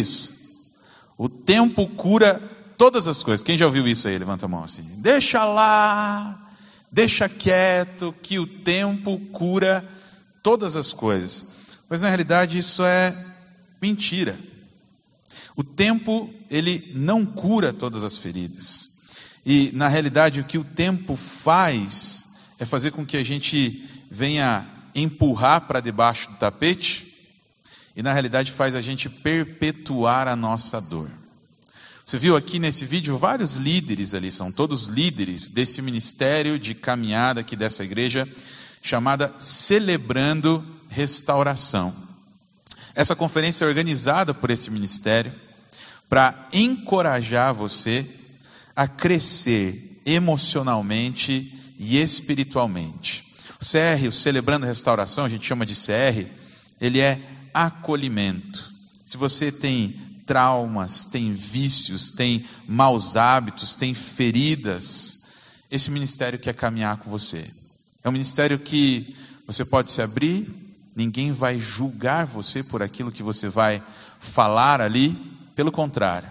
isso. O tempo cura todas as coisas. Quem já ouviu isso aí? Levanta a mão assim. Deixa lá, deixa quieto, que o tempo cura todas as coisas. Mas na realidade isso é mentira. O tempo, ele não cura todas as feridas. E na realidade o que o tempo faz é fazer com que a gente venha empurrar para debaixo do tapete e na realidade faz a gente perpetuar a nossa dor. Você viu aqui nesse vídeo vários líderes ali, são todos líderes desse ministério de caminhada aqui dessa igreja, chamada Celebrando Restauração. Essa conferência é organizada por esse ministério para encorajar você a crescer emocionalmente e espiritualmente. O CR, o Celebrando Restauração, a gente chama de CR, ele é acolhimento. Se você tem traumas, tem vícios, tem maus hábitos, tem feridas, esse ministério quer caminhar com você. É um ministério que você pode se abrir, ninguém vai julgar você por aquilo que você vai falar ali, pelo contrário,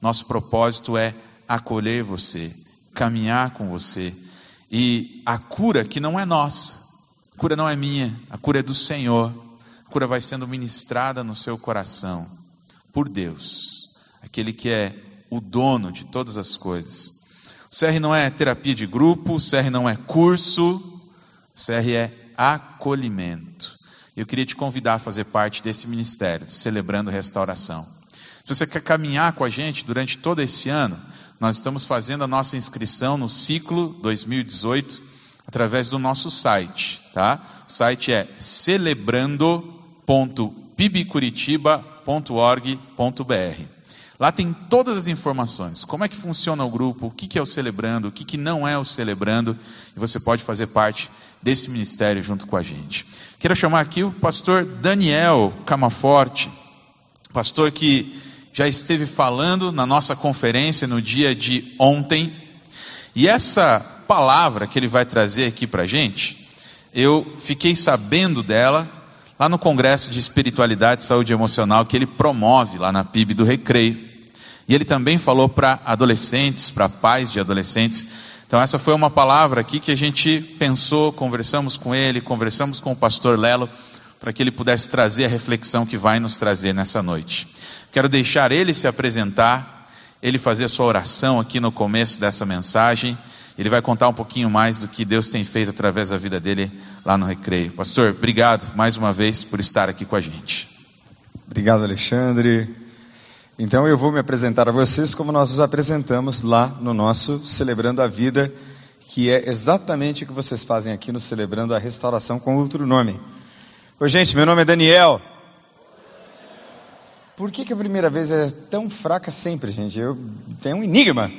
nosso propósito é acolher você, caminhar com você, e a cura que não é nossa, a cura não é minha, a cura é do Senhor cura vai sendo ministrada no seu coração por Deus, aquele que é o dono de todas as coisas. O CR não é terapia de grupo, o CR não é curso, o CR é acolhimento. Eu queria te convidar a fazer parte desse ministério, celebrando restauração. Se você quer caminhar com a gente durante todo esse ano, nós estamos fazendo a nossa inscrição no ciclo 2018 através do nosso site, tá? O site é celebrando www.pibcuritiba.org.br. Lá tem todas as informações, como é que funciona o grupo, o que é o Celebrando, o que não é o Celebrando, e você pode fazer parte desse ministério junto com a gente. Quero chamar aqui o pastor Daniel Camaforte, pastor que já esteve falando na nossa conferência no dia de ontem, e essa palavra que ele vai trazer aqui para a gente, eu fiquei sabendo dela lá no Congresso de Espiritualidade e Saúde Emocional que ele promove lá na PIB do Recreio. E ele também falou para adolescentes, para pais de adolescentes. Então, essa foi uma palavra aqui que a gente pensou, conversamos com ele, conversamos com o pastor Lelo, para que ele pudesse trazer a reflexão que vai nos trazer nessa noite. Quero deixar ele se apresentar, ele fazer a sua oração aqui no começo dessa mensagem. Ele vai contar um pouquinho mais do que Deus tem feito através da vida dele lá no Recreio. Pastor, obrigado mais uma vez por estar aqui com a gente. Obrigado, Alexandre. Então eu vou me apresentar a vocês como nós nos apresentamos lá no nosso Celebrando a Vida, que é exatamente o que vocês fazem aqui no Celebrando a Restauração com outro nome. Oi, gente, meu nome é Daniel. Por que, que a primeira vez é tão fraca sempre, gente? Eu tenho um enigma.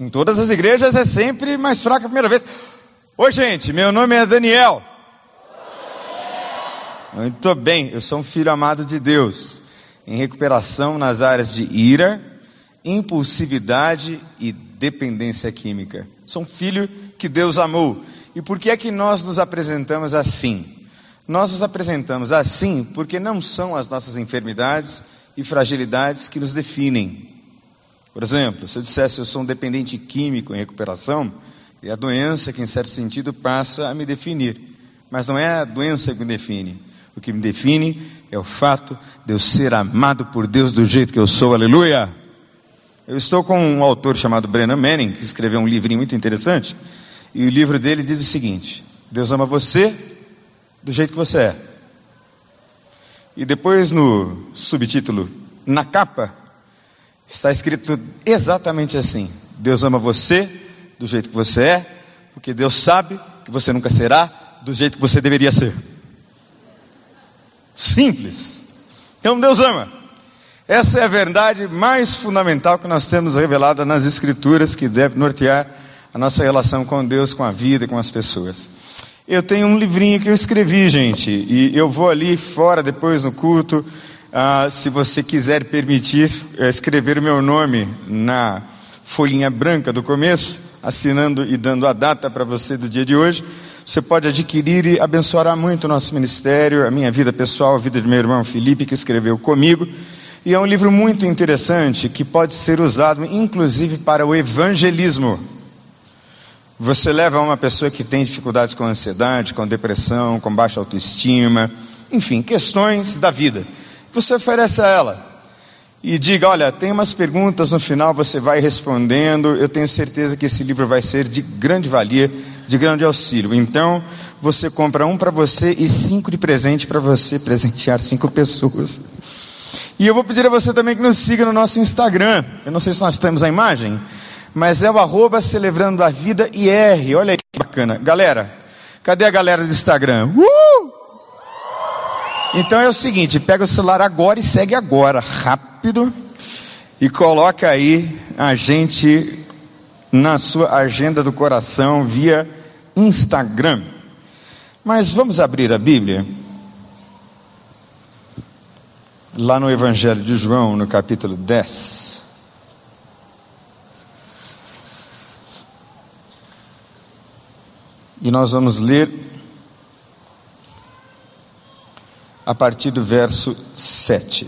Em todas as igrejas é sempre mais fraca a primeira vez. Oi, gente, meu nome é Daniel. Muito bem, eu sou um filho amado de Deus, em recuperação nas áreas de ira, impulsividade e dependência química. Sou um filho que Deus amou. E por que é que nós nos apresentamos assim? Nós nos apresentamos assim porque não são as nossas enfermidades e fragilidades que nos definem, por exemplo, se eu dissesse eu sou um dependente químico em recuperação, é a doença que, em certo sentido, passa a me definir. Mas não é a doença que me define. O que me define é o fato de eu ser amado por Deus do jeito que eu sou. Aleluia! Eu estou com um autor chamado Brennan Manning, que escreveu um livrinho muito interessante. E o livro dele diz o seguinte: Deus ama você do jeito que você é. E depois, no subtítulo, na capa, Está escrito exatamente assim: Deus ama você do jeito que você é, porque Deus sabe que você nunca será do jeito que você deveria ser. Simples. Então Deus ama. Essa é a verdade mais fundamental que nós temos revelada nas Escrituras, que deve nortear a nossa relação com Deus, com a vida, com as pessoas. Eu tenho um livrinho que eu escrevi, gente, e eu vou ali fora depois no culto ah, se você quiser permitir eh, escrever o meu nome na folhinha branca do começo, assinando e dando a data para você do dia de hoje, você pode adquirir e abençoará muito o nosso ministério, a minha vida pessoal, a vida de meu irmão Felipe, que escreveu comigo. E é um livro muito interessante que pode ser usado inclusive para o evangelismo. Você leva uma pessoa que tem dificuldades com ansiedade, com depressão, com baixa autoestima, enfim, questões da vida. Você oferece a ela e diga: Olha, tem umas perguntas no final, você vai respondendo. Eu tenho certeza que esse livro vai ser de grande valia, de grande auxílio. Então, você compra um para você e cinco de presente para você presentear cinco pessoas. E eu vou pedir a você também que nos siga no nosso Instagram. Eu não sei se nós temos a imagem, mas é o arroba celebrando a vida IR. Olha aí que bacana. Galera, cadê a galera do Instagram? Uh! Então é o seguinte, pega o celular agora e segue agora, rápido, e coloca aí a gente na sua agenda do coração via Instagram. Mas vamos abrir a Bíblia? Lá no Evangelho de João, no capítulo 10. E nós vamos ler a partir do verso 7.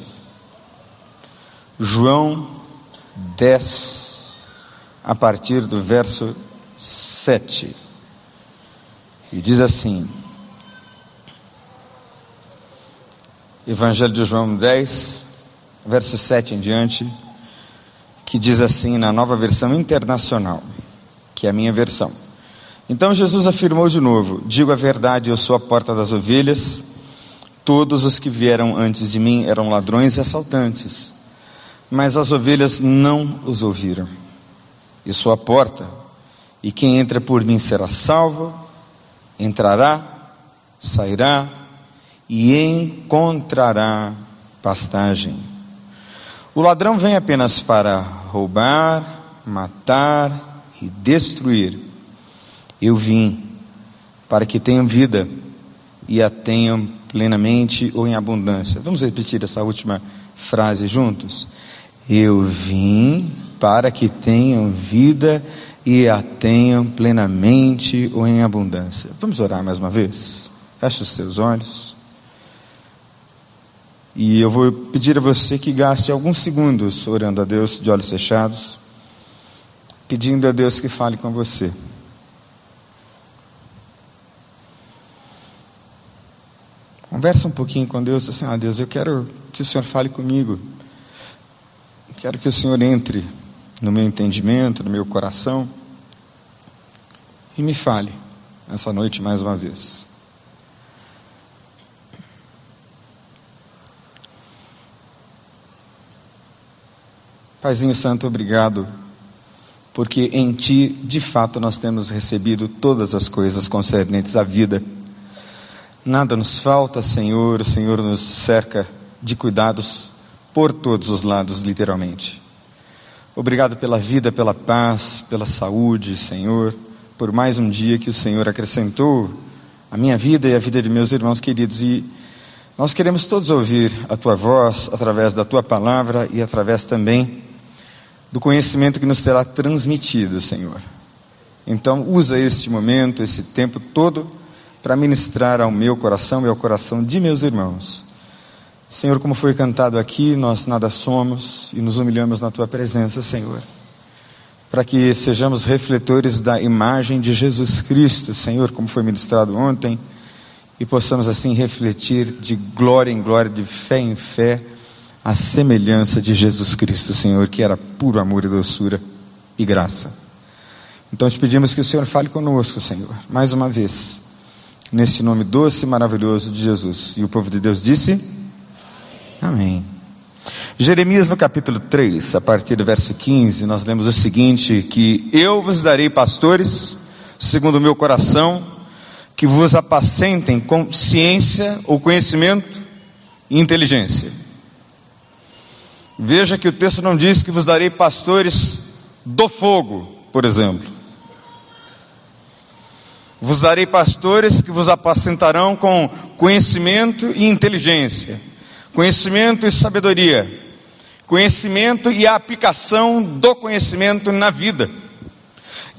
João 10, a partir do verso 7. E diz assim: Evangelho de João 10, verso 7 em diante, que diz assim na nova versão internacional, que é a minha versão. Então Jesus afirmou de novo: Digo a verdade, eu sou a porta das ovelhas. Todos os que vieram antes de mim eram ladrões e assaltantes, mas as ovelhas não os ouviram. E sou a porta, e quem entra por mim será salvo, entrará, sairá e encontrará pastagem. O ladrão vem apenas para roubar, matar e destruir. Eu vim para que tenham vida e a tenham plenamente ou em abundância. Vamos repetir essa última frase juntos? Eu vim para que tenham vida e a tenham plenamente ou em abundância. Vamos orar mais uma vez? Feche os seus olhos. E eu vou pedir a você que gaste alguns segundos orando a Deus de olhos fechados, pedindo a Deus que fale com você. Conversa um pouquinho com Deus, assim, ah Deus, eu quero que o Senhor fale comigo. Quero que o Senhor entre no meu entendimento, no meu coração e me fale essa noite mais uma vez. Paizinho Santo, obrigado, porque em Ti, de fato, nós temos recebido todas as coisas concernentes à vida Nada nos falta, Senhor. O Senhor nos cerca de cuidados por todos os lados, literalmente. Obrigado pela vida, pela paz, pela saúde, Senhor, por mais um dia que o Senhor acrescentou a minha vida e a vida de meus irmãos queridos. E nós queremos todos ouvir a tua voz através da tua palavra e através também do conhecimento que nos terá transmitido, Senhor. Então, usa este momento, esse tempo todo para ministrar ao meu coração e ao coração de meus irmãos. Senhor, como foi cantado aqui, nós nada somos e nos humilhamos na tua presença, Senhor. Para que sejamos refletores da imagem de Jesus Cristo, Senhor, como foi ministrado ontem, e possamos assim refletir de glória em glória, de fé em fé, a semelhança de Jesus Cristo, Senhor, que era puro amor e doçura e graça. Então te pedimos que o Senhor fale conosco, Senhor, mais uma vez neste nome doce e maravilhoso de Jesus. E o povo de Deus disse: Amém. Jeremias no capítulo 3, a partir do verso 15, nós lemos o seguinte: que eu vos darei pastores, segundo o meu coração, que vos apacentem com ciência ou conhecimento e inteligência. Veja que o texto não diz que vos darei pastores do fogo, por exemplo. Vos darei pastores que vos apacentarão com conhecimento e inteligência, conhecimento e sabedoria, conhecimento e a aplicação do conhecimento na vida.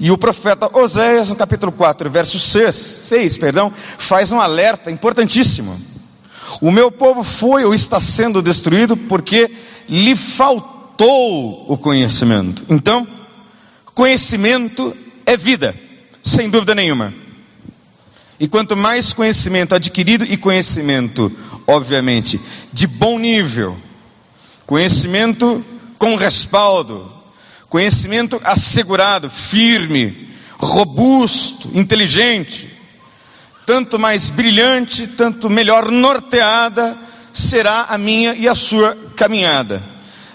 E o profeta Oséias, no capítulo 4, verso 6, 6 perdão, faz um alerta importantíssimo. O meu povo foi ou está sendo destruído porque lhe faltou o conhecimento. Então, conhecimento é vida, sem dúvida nenhuma. E quanto mais conhecimento adquirido e conhecimento, obviamente, de bom nível, conhecimento com respaldo, conhecimento assegurado, firme, robusto, inteligente, tanto mais brilhante, tanto melhor norteada será a minha e a sua caminhada.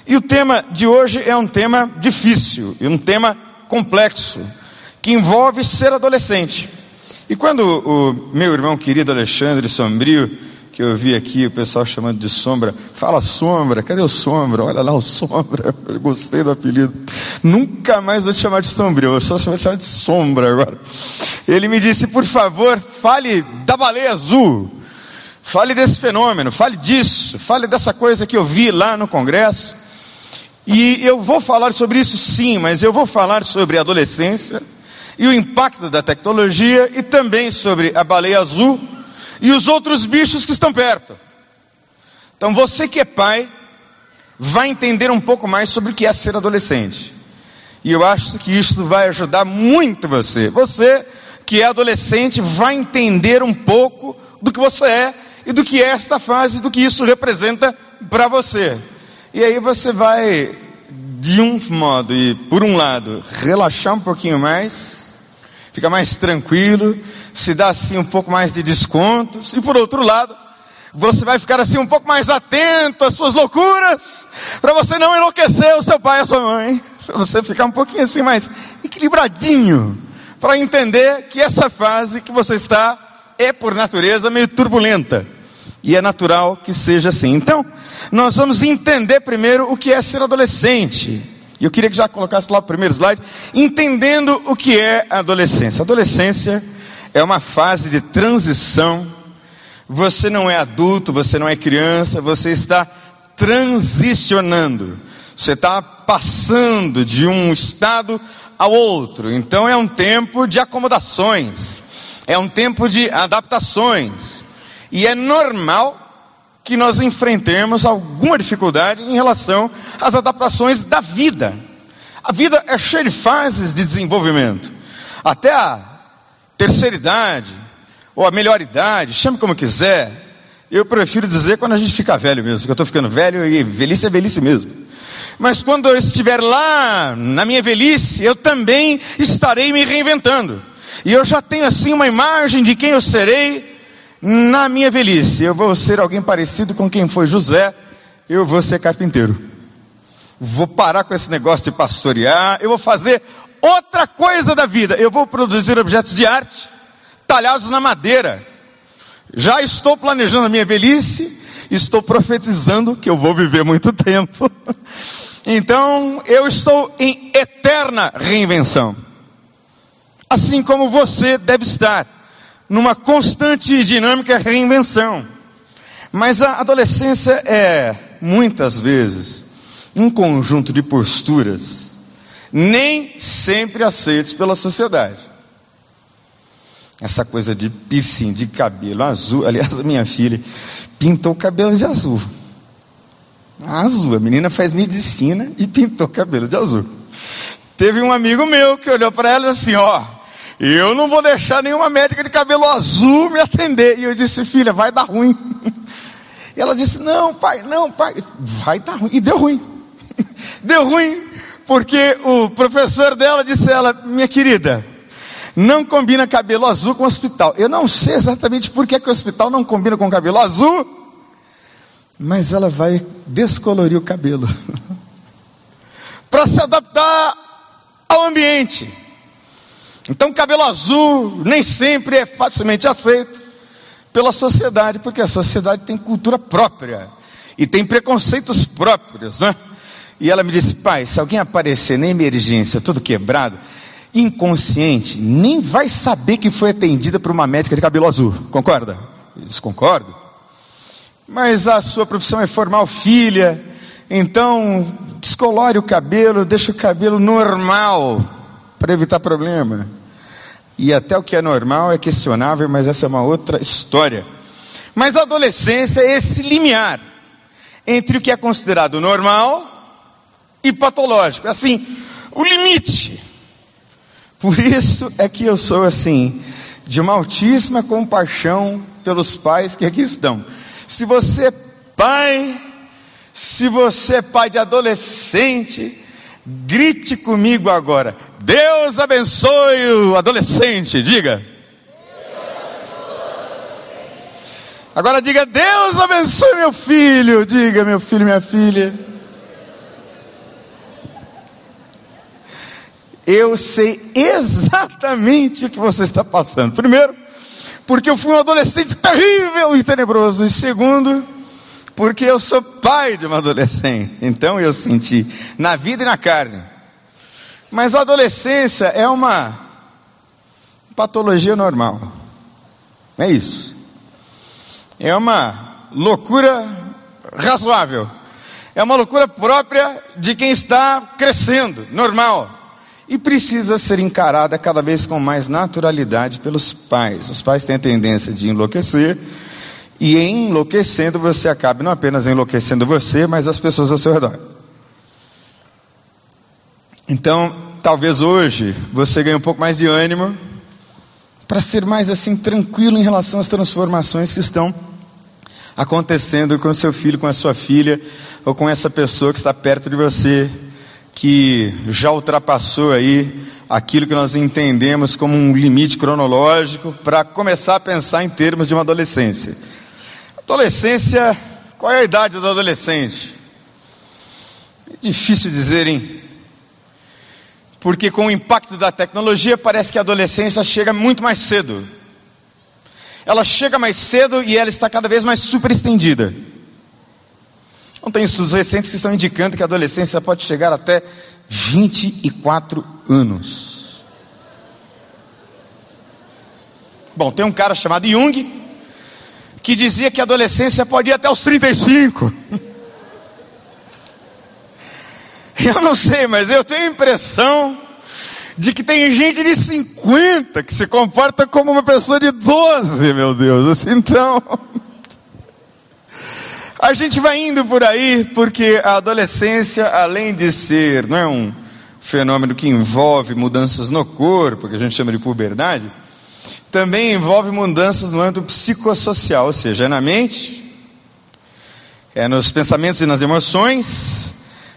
E o tema de hoje é um tema difícil, e um tema complexo, que envolve ser adolescente. E quando o meu irmão querido Alexandre Sombrio, que eu vi aqui o pessoal chamando de sombra, fala sombra, cadê o sombra? Olha lá o sombra, eu gostei do apelido. Nunca mais vou te chamar de sombrio, eu só vou te chamar de sombra agora. Ele me disse, por favor, fale da baleia azul. Fale desse fenômeno, fale disso, fale dessa coisa que eu vi lá no congresso. E eu vou falar sobre isso sim, mas eu vou falar sobre adolescência e o impacto da tecnologia e também sobre a baleia azul e os outros bichos que estão perto. Então você que é pai, vai entender um pouco mais sobre o que é ser adolescente. E eu acho que isso vai ajudar muito você. Você que é adolescente vai entender um pouco do que você é e do que é esta fase, do que isso representa para você. E aí você vai, de um modo e por um lado, relaxar um pouquinho mais, fica mais tranquilo, se dá assim um pouco mais de descontos, e por outro lado, você vai ficar assim um pouco mais atento às suas loucuras, para você não enlouquecer o seu pai e a sua mãe, para você ficar um pouquinho assim mais equilibradinho, para entender que essa fase que você está é por natureza meio turbulenta. E é natural que seja assim. Então, nós vamos entender primeiro o que é ser adolescente. E eu queria que já colocasse lá o primeiro slide, entendendo o que é a adolescência. A adolescência é uma fase de transição. Você não é adulto, você não é criança, você está transicionando. Você está passando de um estado ao outro. Então é um tempo de acomodações, é um tempo de adaptações. E é normal que nós enfrentemos alguma dificuldade em relação às adaptações da vida. A vida é cheia de fases de desenvolvimento. Até a terceira idade, ou a melhor idade, chame como quiser. Eu prefiro dizer quando a gente fica velho mesmo, porque eu estou ficando velho e velhice é velhice mesmo. Mas quando eu estiver lá na minha velhice, eu também estarei me reinventando. E eu já tenho assim uma imagem de quem eu serei na minha velhice. Eu vou ser alguém parecido com quem foi José, eu vou ser carpinteiro. Vou parar com esse negócio de pastorear, eu vou fazer outra coisa da vida. Eu vou produzir objetos de arte, talhados na madeira. Já estou planejando a minha velhice, estou profetizando que eu vou viver muito tempo. Então, eu estou em eterna reinvenção. Assim como você deve estar numa constante dinâmica reinvenção. Mas a adolescência é, muitas vezes, um conjunto de posturas nem sempre aceitos pela sociedade. Essa coisa de piercing, de cabelo azul. Aliás, a minha filha pintou o cabelo de azul. Azul. A menina faz medicina e pintou o cabelo de azul. Teve um amigo meu que olhou para ela e disse assim: Ó, eu não vou deixar nenhuma médica de cabelo azul me atender. E eu disse: Filha, vai dar ruim. E ela disse: Não, pai, não, pai, vai dar ruim. E deu ruim. Deu ruim porque o professor dela disse a ela, minha querida, não combina cabelo azul com hospital. Eu não sei exatamente por que, que o hospital não combina com cabelo azul, mas ela vai descolorir o cabelo para se adaptar ao ambiente. Então, cabelo azul nem sempre é facilmente aceito pela sociedade, porque a sociedade tem cultura própria e tem preconceitos próprios, né? E ela me disse: pai, se alguém aparecer na emergência, todo quebrado, inconsciente, nem vai saber que foi atendida por uma médica de cabelo azul. Concorda? Eu disse: concordo. Mas a sua profissão é formar filha, então descolore o cabelo, deixa o cabelo normal, para evitar problema. E até o que é normal é questionável, mas essa é uma outra história. Mas a adolescência é esse limiar entre o que é considerado normal e patológico. Assim, o limite. Por isso é que eu sou assim, de uma altíssima compaixão pelos pais que aqui estão. Se você é pai, se você é pai de adolescente, grite comigo agora. Deus abençoe o adolescente, diga. Agora diga: Deus abençoe meu filho. Diga, meu filho, minha filha. Eu sei exatamente o que você está passando. Primeiro, porque eu fui um adolescente terrível e tenebroso. E segundo, porque eu sou pai de uma adolescente. Então eu senti na vida e na carne. Mas a adolescência é uma patologia normal. É isso. É uma loucura razoável. É uma loucura própria de quem está crescendo, normal. E precisa ser encarada cada vez com mais naturalidade pelos pais. Os pais têm a tendência de enlouquecer, e enlouquecendo você acaba não apenas enlouquecendo você, mas as pessoas ao seu redor. Então, talvez hoje você ganhe um pouco mais de ânimo para ser mais assim tranquilo em relação às transformações que estão acontecendo com seu filho, com a sua filha, ou com essa pessoa que está perto de você, que já ultrapassou aí aquilo que nós entendemos como um limite cronológico, para começar a pensar em termos de uma adolescência. Adolescência, qual é a idade do adolescente? É difícil dizer, hein? Porque com o impacto da tecnologia, parece que a adolescência chega muito mais cedo ela chega mais cedo e ela está cada vez mais super estendida. Não tem estudos recentes que estão indicando que a adolescência pode chegar até 24 anos. Bom, tem um cara chamado Jung que dizia que a adolescência pode ir até os 35. Eu não sei, mas eu tenho a impressão de que tem gente de 50 que se comporta como uma pessoa de 12, meu Deus. Assim, então, a gente vai indo por aí porque a adolescência, além de ser, não é um fenômeno que envolve mudanças no corpo, que a gente chama de puberdade, também envolve mudanças no âmbito psicossocial, ou seja, é na mente, é nos pensamentos e nas emoções,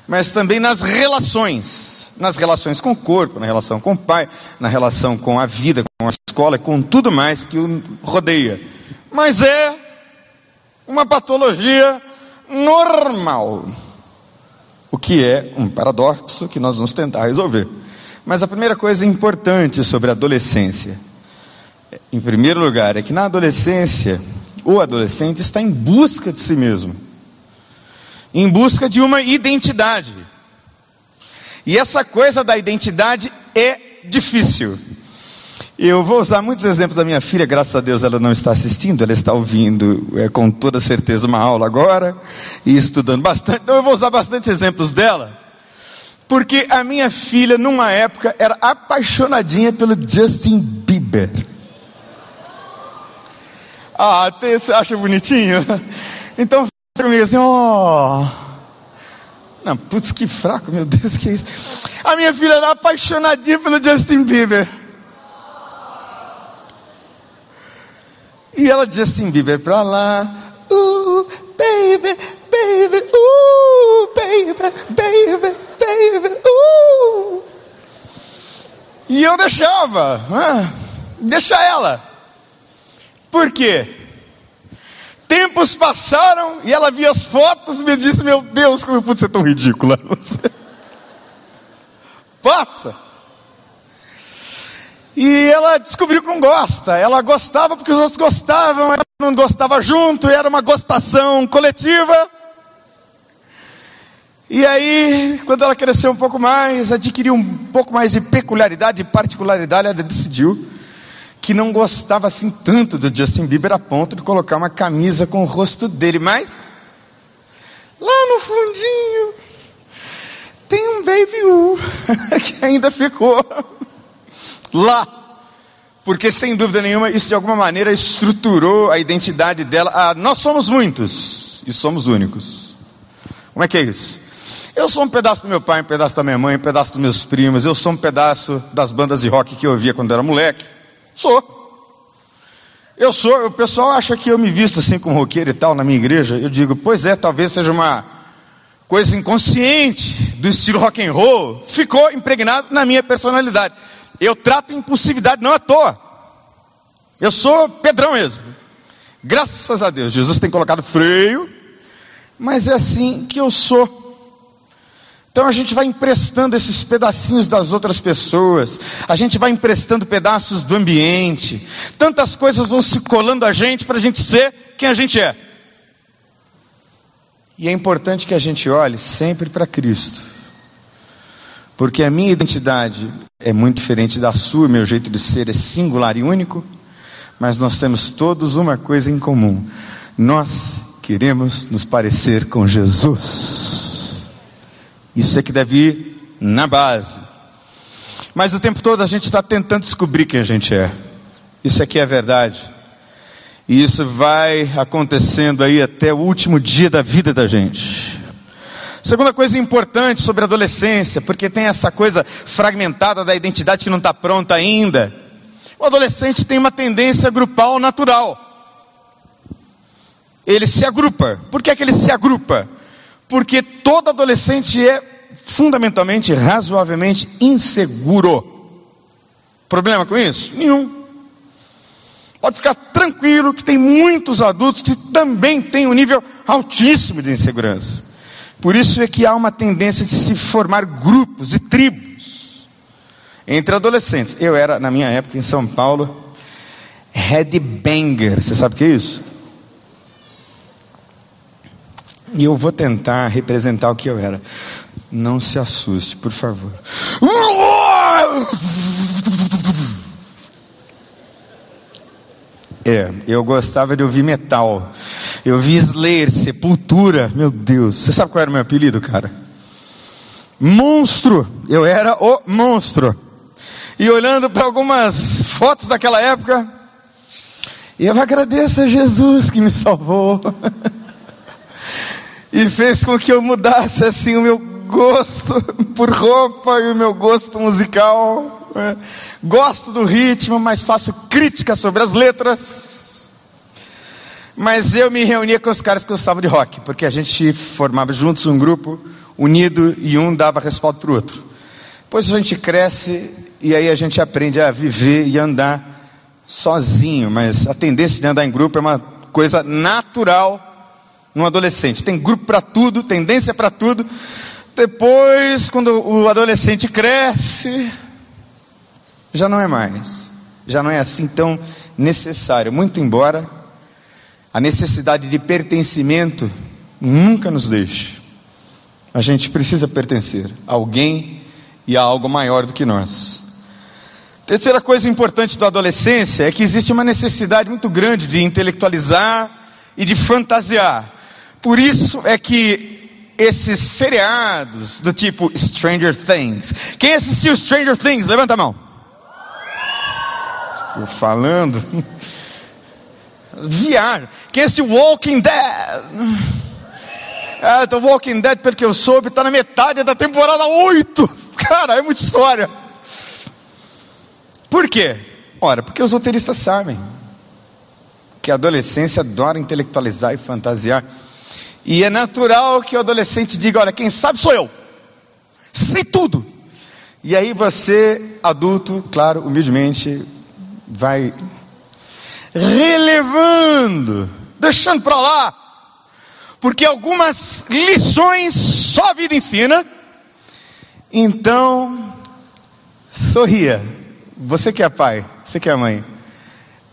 mas também nas relações nas relações com o corpo, na relação com o pai, na relação com a vida, com a escola, com tudo mais que o rodeia. Mas é uma patologia normal. O que é um paradoxo que nós vamos tentar resolver. Mas a primeira coisa importante sobre a adolescência, em primeiro lugar, é que na adolescência, o adolescente está em busca de si mesmo, em busca de uma identidade. E essa coisa da identidade é difícil. Eu vou usar muitos exemplos da minha filha, graças a Deus ela não está assistindo, ela está ouvindo é, com toda certeza uma aula agora e estudando bastante. Então eu vou usar bastante exemplos dela, porque a minha filha, numa época, era apaixonadinha pelo Justin Bieber. Ah, você acha bonitinho? Então, comigo assim, ó. Oh, não, putz, que fraco, meu Deus, que é isso? A minha filha era apaixonadinha pelo Justin Bieber. E ela, Justin Bieber pra lá. Uh, baby, baby, uh, baby, baby, baby, uh. E eu deixava, ah, deixa ela. Por quê? Tempos passaram e ela via as fotos e me disse: Meu Deus, como eu pude ser tão ridícula. Passa. E ela descobriu que não gosta. Ela gostava porque os outros gostavam, ela não gostava junto, era uma gostação coletiva. E aí, quando ela cresceu um pouco mais, adquiriu um pouco mais de peculiaridade e particularidade, ela decidiu que não gostava assim tanto do Justin Bieber a ponto de colocar uma camisa com o rosto dele, mas lá no fundinho tem um Baby U que ainda ficou lá porque sem dúvida nenhuma isso de alguma maneira estruturou a identidade dela. Ah, nós somos muitos e somos únicos. Como é que é isso? Eu sou um pedaço do meu pai, um pedaço da minha mãe, um pedaço dos meus primos, eu sou um pedaço das bandas de rock que eu ouvia quando era moleque. Sou. Eu sou, o pessoal acha que eu me visto assim com roqueiro e tal na minha igreja. Eu digo, pois é, talvez seja uma coisa inconsciente do estilo rock and roll, ficou impregnado na minha personalidade. Eu trato impulsividade não à toa. Eu sou Pedrão mesmo. Graças a Deus, Jesus tem colocado freio, mas é assim que eu sou. Então a gente vai emprestando esses pedacinhos das outras pessoas, a gente vai emprestando pedaços do ambiente, tantas coisas vão se colando a gente para a gente ser quem a gente é. E é importante que a gente olhe sempre para Cristo, porque a minha identidade é muito diferente da sua, meu jeito de ser é singular e único, mas nós temos todos uma coisa em comum: nós queremos nos parecer com Jesus. Isso é que deve ir na base. Mas o tempo todo a gente está tentando descobrir quem a gente é. Isso aqui é verdade. E isso vai acontecendo aí até o último dia da vida da gente. Segunda coisa importante sobre a adolescência, porque tem essa coisa fragmentada da identidade que não está pronta ainda. O adolescente tem uma tendência grupal natural. Ele se agrupa. Por que, é que ele se agrupa? Porque todo adolescente é fundamentalmente, razoavelmente inseguro. Problema com isso? Nenhum. Pode ficar tranquilo que tem muitos adultos que também têm um nível altíssimo de insegurança. Por isso é que há uma tendência de se formar grupos e tribos entre adolescentes. Eu era, na minha época, em São Paulo, headbanger. Você sabe o que é isso? E eu vou tentar representar o que eu era. Não se assuste, por favor. É, eu gostava de ouvir metal. Eu vi Slayer, Sepultura. Meu Deus. Você sabe qual era o meu apelido, cara? Monstro. Eu era o monstro. E olhando para algumas fotos daquela época, eu agradeço a Jesus que me salvou. e fez com que eu mudasse assim o meu gosto por roupa e o meu gosto musical. É. Gosto do ritmo, mas faço crítica sobre as letras. Mas eu me reunia com os caras que gostavam de rock, porque a gente formava juntos um grupo unido e um dava respaldo para o outro. Depois a gente cresce e aí a gente aprende a viver e andar sozinho, mas a tendência de andar em grupo é uma coisa natural num adolescente. Tem grupo para tudo, tendência para tudo. Depois, quando o adolescente cresce, já não é mais. Já não é assim tão necessário. Muito embora a necessidade de pertencimento nunca nos deixe. A gente precisa pertencer a alguém e a algo maior do que nós. Terceira coisa importante da adolescência é que existe uma necessidade muito grande de intelectualizar e de fantasiar. Por isso é que esses seriados do tipo Stranger Things. Quem assistiu Stranger Things? Levanta a mão. Estou falando. Viagem. Quem assistiu Walking Dead? Ah, tô Walking Dead porque eu soube, está na metade da temporada 8. Cara, é muita história. Por quê? Ora, porque os roteiristas sabem que a adolescência adora intelectualizar e fantasiar. E é natural que o adolescente diga: Olha, quem sabe sou eu, sei tudo. E aí você, adulto, claro, humildemente, vai relevando, deixando para lá, porque algumas lições só a vida ensina. Então, sorria. Você que é pai, você que é mãe,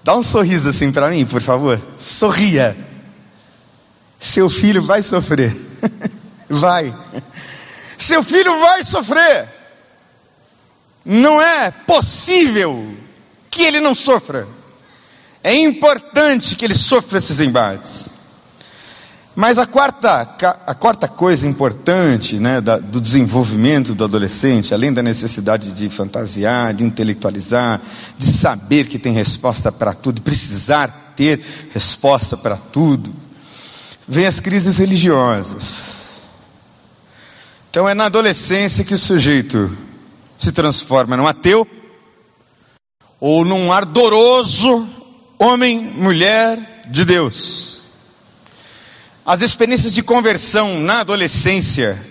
dá um sorriso assim para mim, por favor. Sorria seu filho vai sofrer. vai. Seu filho vai sofrer. Não é possível que ele não sofra. É importante que ele sofra esses embates. Mas a quarta, a quarta coisa importante né, da, do desenvolvimento do adolescente, além da necessidade de fantasiar, de intelectualizar, de saber que tem resposta para tudo, precisar ter resposta para tudo, vem as crises religiosas. Então é na adolescência que o sujeito se transforma num ateu ou num ardoroso homem, mulher de Deus. As experiências de conversão na adolescência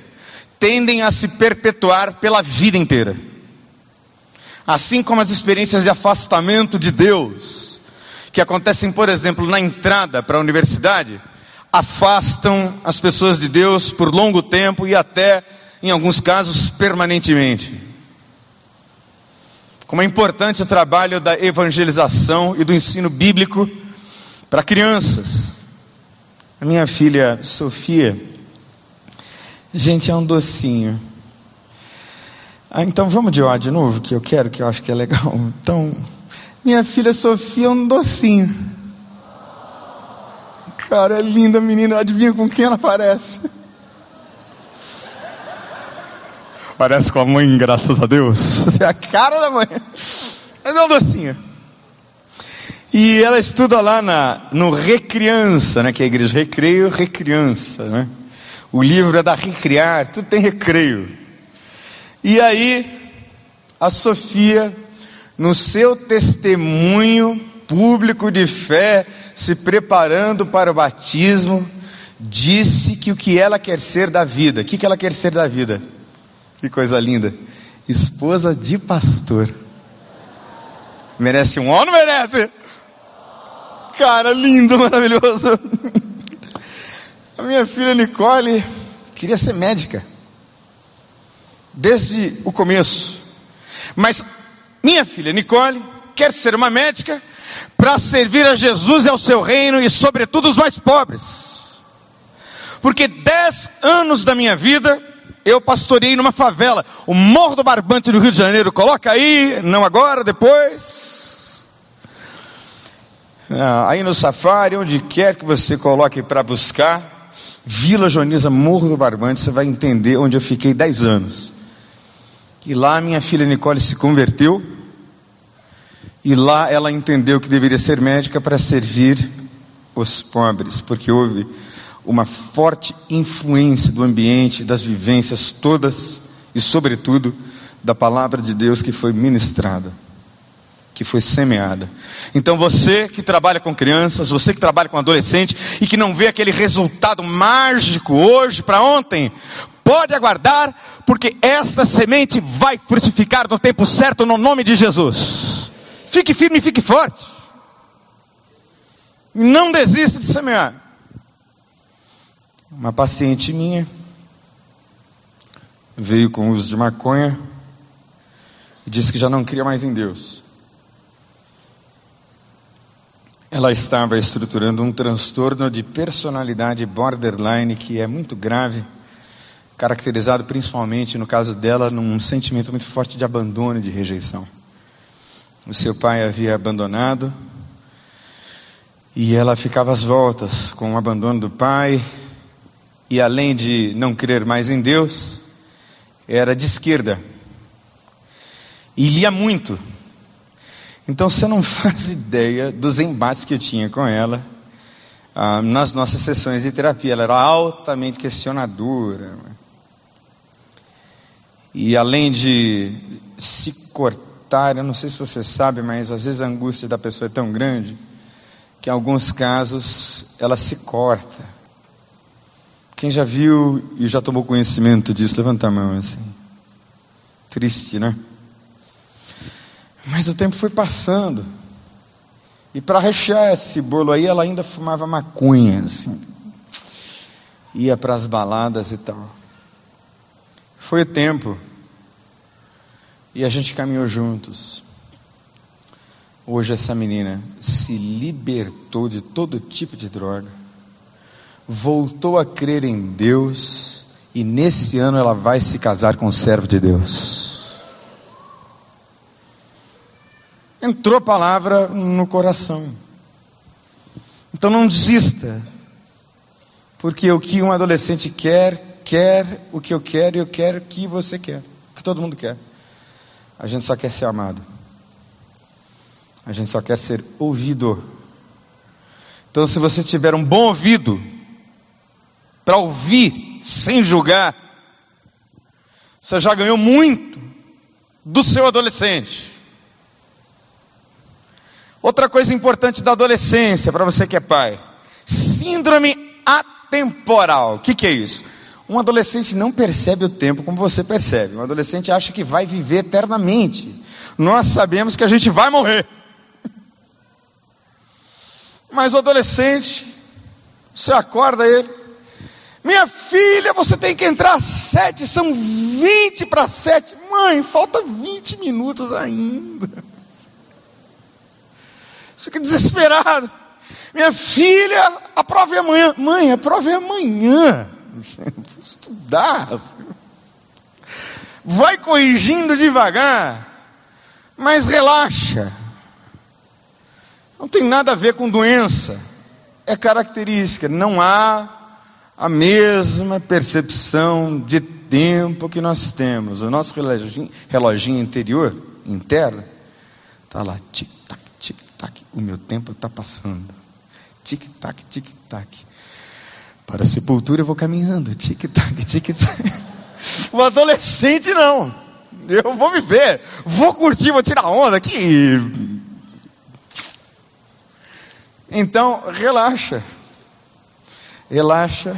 tendem a se perpetuar pela vida inteira. Assim como as experiências de afastamento de Deus, que acontecem, por exemplo, na entrada para a universidade, afastam as pessoas de Deus por longo tempo e até, em alguns casos, permanentemente. Como é importante o trabalho da evangelização e do ensino bíblico para crianças. A minha filha Sofia, gente, é um docinho. Ah, então vamos de ó de novo, que eu quero, que eu acho que é legal. Então, minha filha Sofia é um docinho. Cara, é linda menina, adivinha com quem ela parece? Parece com a mãe, graças a Deus. é a cara da mãe. Mas é um docinho. E ela estuda lá na, no Recriança, né, que é a igreja Recreio, Recriança. Né? O livro é da Recriar, tudo tem recreio. E aí, a Sofia, no seu testemunho público de fé, se preparando para o batismo, disse que o que ela quer ser da vida. O que, ela quer ser da vida? Que coisa linda. Esposa de pastor. Merece um ó, não merece? Cara, lindo, maravilhoso. A minha filha Nicole queria ser médica. Desde o começo. Mas minha filha Nicole quer ser uma médica para servir a Jesus e ao seu reino e, sobretudo, os mais pobres. Porque dez anos da minha vida eu pastorei numa favela, o Morro do Barbante do Rio de Janeiro. Coloca aí, não agora, depois. Ah, aí no safari, onde quer que você coloque para buscar, Vila Joaniza, Morro do Barbante, você vai entender onde eu fiquei dez anos. E lá minha filha Nicole se converteu. E lá ela entendeu que deveria ser médica para servir os pobres, porque houve uma forte influência do ambiente, das vivências todas e, sobretudo, da palavra de Deus que foi ministrada, que foi semeada. Então, você que trabalha com crianças, você que trabalha com adolescente e que não vê aquele resultado mágico hoje para ontem, pode aguardar, porque esta semente vai frutificar no tempo certo, no nome de Jesus. Fique firme e fique forte. Não desista de semear. Uma paciente minha veio com uso de maconha e disse que já não cria mais em Deus. Ela estava estruturando um transtorno de personalidade borderline que é muito grave, caracterizado principalmente, no caso dela, num sentimento muito forte de abandono e de rejeição. O seu pai havia abandonado e ela ficava às voltas com o abandono do pai, e além de não crer mais em Deus, era de esquerda. E lia muito. Então você não faz ideia dos embates que eu tinha com ela ah, nas nossas sessões de terapia. Ela era altamente questionadora. E além de se cortar, eu não sei se você sabe, mas às vezes a angústia da pessoa é tão grande que em alguns casos ela se corta quem já viu e já tomou conhecimento disso, levanta a mão assim. Triste, né? Mas o tempo foi passando. E para rechear esse bolo aí, ela ainda fumava maconha, assim. Ia para as baladas e tal. Foi o tempo. E a gente caminhou juntos. Hoje essa menina se libertou de todo tipo de droga voltou a crer em Deus e nesse ano ela vai se casar com um servo de Deus. Entrou palavra no coração. Então não desista. Porque o que um adolescente quer, quer o que eu quero e eu quero o que você quer. O que todo mundo quer. A gente só quer ser amado. A gente só quer ser ouvido. Então, se você tiver um bom ouvido para ouvir sem julgar, você já ganhou muito do seu adolescente. Outra coisa importante da adolescência, para você que é pai: síndrome atemporal. O que, que é isso? Um adolescente não percebe o tempo como você percebe. Um adolescente acha que vai viver eternamente. Nós sabemos que a gente vai morrer. Mas o adolescente, você acorda ele, minha filha, você tem que entrar às sete, são vinte para sete. Mãe, falta vinte minutos ainda. Fica desesperado. Minha filha, a prova é amanhã. Mãe, a prova é amanhã. Estudar. Vai corrigindo devagar, mas relaxa. Não tem nada a ver com doença, é característica. Não há a mesma percepção de tempo que nós temos. O nosso reloginho, reloginho interior, interno, está lá, tic-tac, tic-tac. O meu tempo está passando. Tic-tac, tic-tac. Para a sepultura eu vou caminhando. Tic-tac, tic-tac. O adolescente não. Eu vou viver, vou curtir, vou tirar onda aqui. Então, relaxa. Relaxa.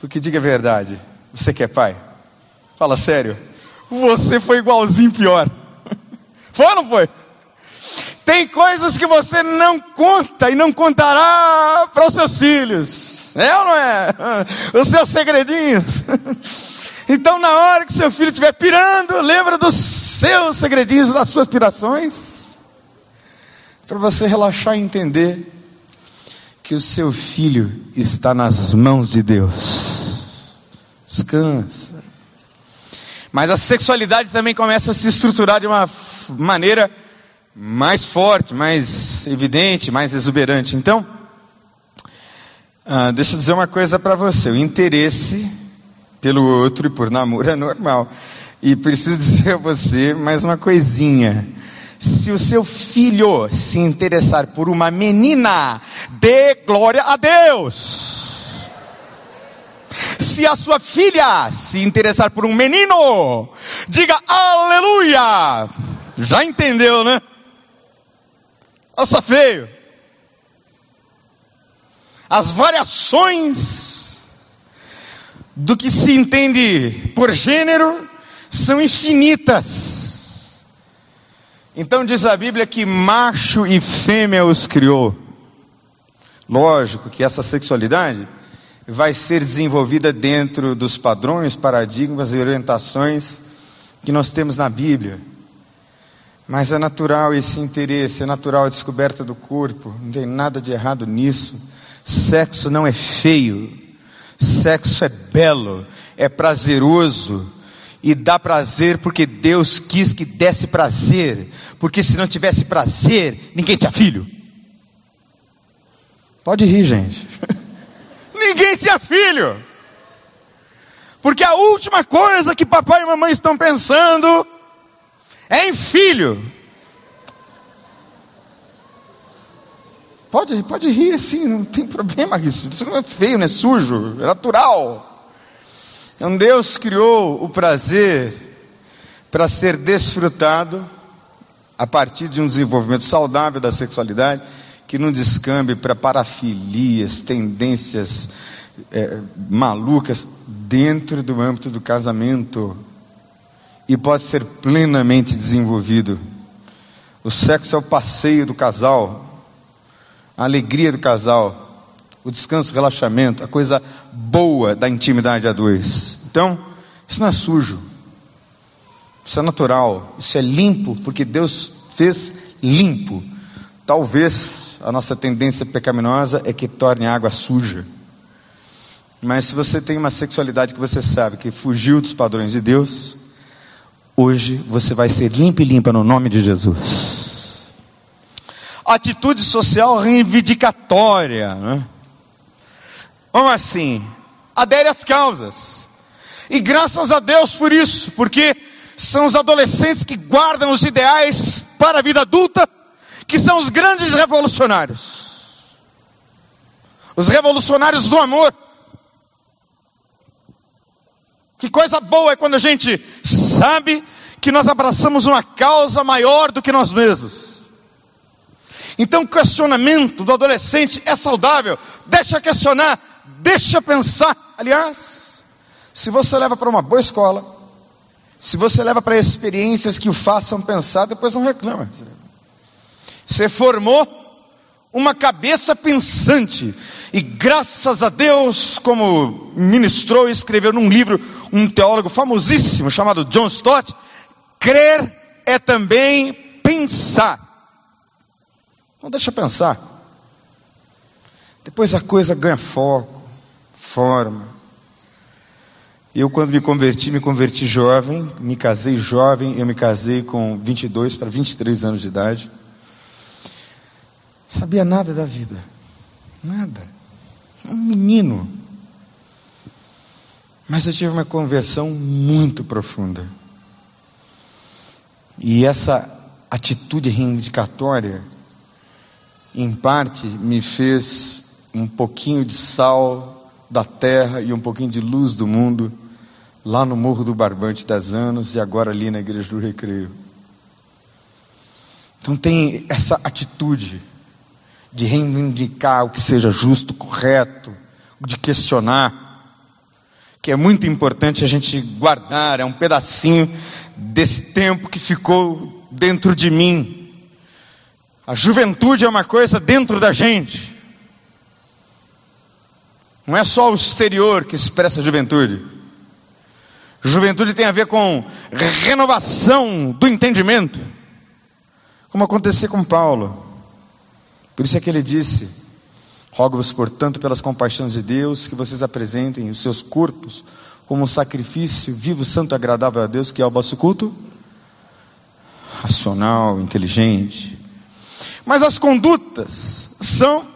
Porque diga a verdade. Você que é pai? Fala sério. Você foi igualzinho pior. Foi ou não foi? Tem coisas que você não conta e não contará para os seus filhos. É ou não é? Os seus segredinhos. Então, na hora que seu filho estiver pirando, lembra dos seus segredinhos, das suas pirações. Para você relaxar e entender que o seu filho está nas mãos de Deus. Descansa. Mas a sexualidade também começa a se estruturar de uma maneira mais forte, mais evidente, mais exuberante. Então, ah, deixa eu dizer uma coisa para você: o interesse pelo outro e por namoro é normal. E preciso dizer a você mais uma coisinha. Se o seu filho se interessar por uma menina, dê glória a Deus. Se a sua filha se interessar por um menino, diga aleluia. Já entendeu, né? Nossa, feio. As variações do que se entende por gênero são infinitas. Então diz a Bíblia que macho e fêmea os criou. Lógico que essa sexualidade vai ser desenvolvida dentro dos padrões, paradigmas e orientações que nós temos na Bíblia. Mas é natural esse interesse, é natural a descoberta do corpo, não tem nada de errado nisso. Sexo não é feio, sexo é belo, é prazeroso e dá prazer porque Deus quis que desse prazer, porque se não tivesse prazer, ninguém tinha filho. Pode rir, gente. ninguém tinha filho. Porque a última coisa que papai e mamãe estão pensando é em filho. Pode, pode rir assim, não tem problema isso. Isso não é feio, não é sujo, é natural. Então Deus criou o prazer para ser desfrutado a partir de um desenvolvimento saudável da sexualidade que não descambe para parafilias, tendências é, malucas dentro do âmbito do casamento e pode ser plenamente desenvolvido. O sexo é o passeio do casal, a alegria do casal, o descanso, o relaxamento, a coisa boa da intimidade a dois. Então, isso não é sujo, isso é natural, isso é limpo, porque Deus fez limpo. Talvez a nossa tendência pecaminosa é que torne a água suja. Mas se você tem uma sexualidade que você sabe que fugiu dos padrões de Deus, Hoje você vai ser limpo e limpa no nome de Jesus. Atitude social reivindicatória. Né? Assim? Adere às causas. E graças a Deus por isso, porque são os adolescentes que guardam os ideais para a vida adulta, que são os grandes revolucionários. Os revolucionários do amor. Que coisa boa é quando a gente sabe que nós abraçamos uma causa maior do que nós mesmos. Então, o questionamento do adolescente é saudável. Deixa questionar, deixa pensar. Aliás, se você leva para uma boa escola, se você leva para experiências que o façam pensar, depois não reclama. Você formou uma cabeça pensante. E graças a Deus, como ministrou e escreveu num livro um teólogo famosíssimo chamado John Stott, crer é também pensar. Então deixa pensar. Depois a coisa ganha foco, forma. Eu, quando me converti, me converti jovem, me casei jovem, eu me casei com 22 para 23 anos de idade. Sabia nada da vida, nada. Um menino. Mas eu tive uma conversão muito profunda. E essa atitude reivindicatória, em parte, me fez um pouquinho de sal da terra e um pouquinho de luz do mundo, lá no Morro do Barbante das Anos e agora ali na Igreja do Recreio. Então tem essa atitude de reivindicar o que seja justo, correto, de questionar, que é muito importante a gente guardar, é um pedacinho desse tempo que ficou dentro de mim. A juventude é uma coisa dentro da gente. Não é só o exterior que expressa a juventude. Juventude tem a ver com renovação do entendimento, como acontecia com Paulo. Por isso é que ele disse: Rogo-vos, portanto, pelas compaixões de Deus, que vocês apresentem os seus corpos como um sacrifício vivo, santo agradável a Deus, que é o vosso culto racional, inteligente. Mas as condutas são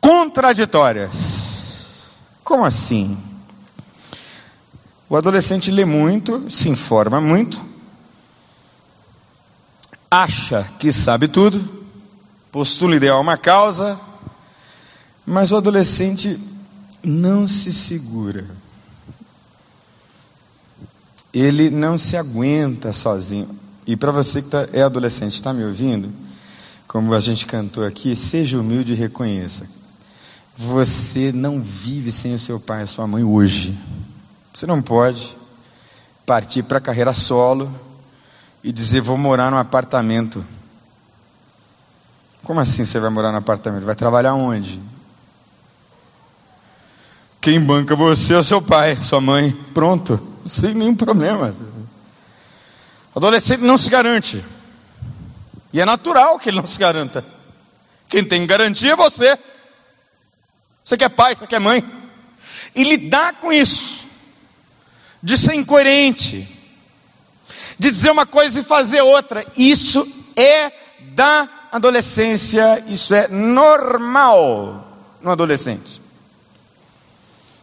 contraditórias. Como assim? O adolescente lê muito, se informa muito, acha que sabe tudo, postula ideal uma causa, mas o adolescente não se segura. Ele não se aguenta sozinho. E para você que tá, é adolescente, está me ouvindo? Como a gente cantou aqui, seja humilde e reconheça. Você não vive sem o seu pai e sua mãe hoje. Você não pode partir para a carreira solo e dizer: vou morar num apartamento. Como assim você vai morar no apartamento? Vai trabalhar onde? Quem banca você é o seu pai, sua mãe. Pronto, sem nenhum problema. Adolescente não se garante. E é natural que ele não se garanta. Quem tem garantia é você. Você que é pai, você que é mãe. E lidar com isso, de ser incoerente, de dizer uma coisa e fazer outra, isso é da adolescência, isso é normal no adolescente.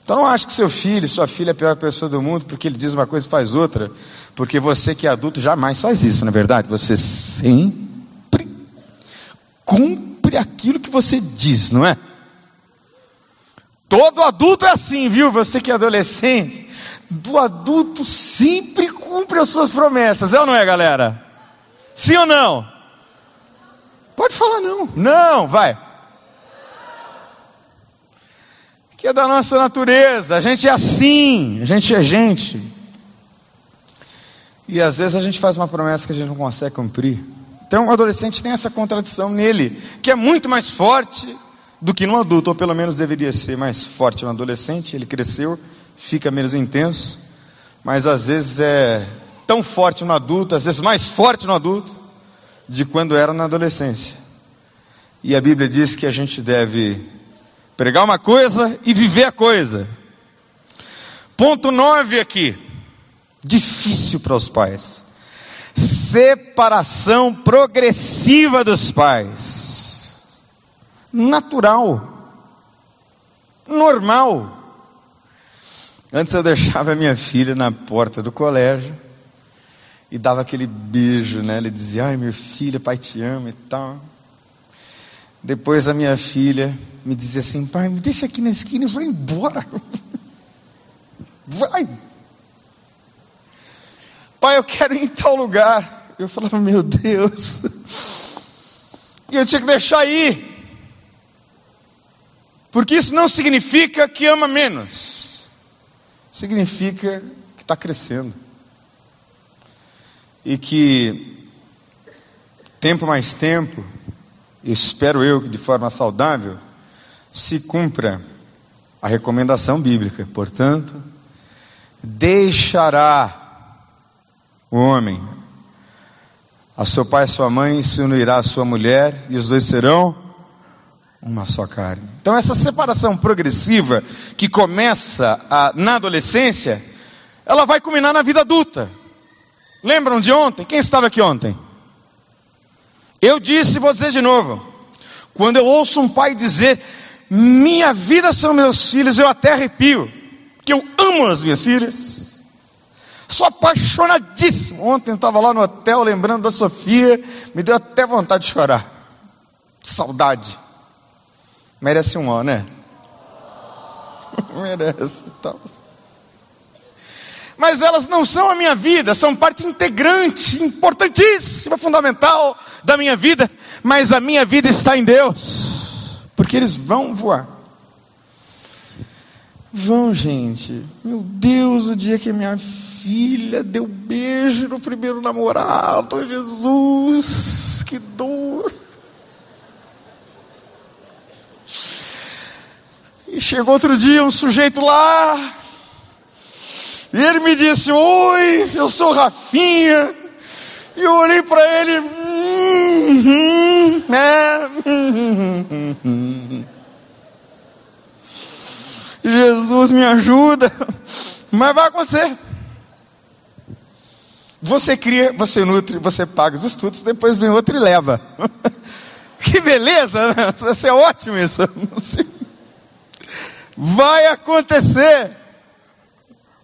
Então não acho que seu filho, sua filha é a pior pessoa do mundo porque ele diz uma coisa e faz outra. Porque você que é adulto jamais faz isso, na é verdade. Você sempre cumpre aquilo que você diz, não é? Todo adulto é assim, viu? Você que é adolescente, do adulto sempre cumpre as suas promessas, é ou não é, galera? Sim ou não? Pode falar não. Não, vai. que é da nossa natureza. A gente é assim, a gente é gente. E às vezes a gente faz uma promessa que a gente não consegue cumprir. Então o adolescente tem essa contradição nele, que é muito mais forte do que no adulto, ou pelo menos deveria ser mais forte no adolescente. Ele cresceu, fica menos intenso, mas às vezes é tão forte no adulto, às vezes mais forte no adulto, de quando era na adolescência. E a Bíblia diz que a gente deve Pregar uma coisa e viver a coisa. Ponto 9 aqui. Difícil para os pais. Separação progressiva dos pais. Natural. normal. Antes eu deixava minha filha na porta do colégio e dava aquele beijo, né? Ele dizia: "Ai, minha filha, pai te ama" e tal. Depois a minha filha me dizia assim: "Pai, me deixa aqui na esquina e vai embora". Vai. Pai, eu quero ir em tal lugar. Eu falava: "Meu Deus". E eu tinha que deixar ir. Porque isso não significa que ama menos. Significa que está crescendo. E que, tempo mais tempo, espero eu que de forma saudável, se cumpra a recomendação bíblica. Portanto, deixará o homem a seu pai e sua mãe, se unirá a sua mulher, e os dois serão uma só carne. Então, essa separação progressiva que começa a, na adolescência, ela vai culminar na vida adulta. Lembram de ontem? Quem estava aqui ontem? Eu disse, vou dizer de novo. Quando eu ouço um pai dizer, minha vida são meus filhos, eu até arrepio, porque eu amo as minhas filhas. Sou apaixonadíssimo. Ontem estava lá no hotel lembrando da Sofia, me deu até vontade de chorar. Saudade. Merece um ó, né? Merece. Tá. Mas elas não são a minha vida, são parte integrante, importantíssima, fundamental da minha vida. Mas a minha vida está em Deus, porque eles vão voar. Vão, gente. Meu Deus, o dia que minha filha deu beijo no primeiro namorado, Jesus, que dor. E chegou outro dia um sujeito lá, e ele me disse: Oi, eu sou Rafinha. E eu olhei para ele, hum, é, hum, Jesus me ajuda, mas vai acontecer. Você cria, você nutre, você paga os estudos, depois vem outro e leva. que beleza, né? Isso é ótimo isso. Vai acontecer.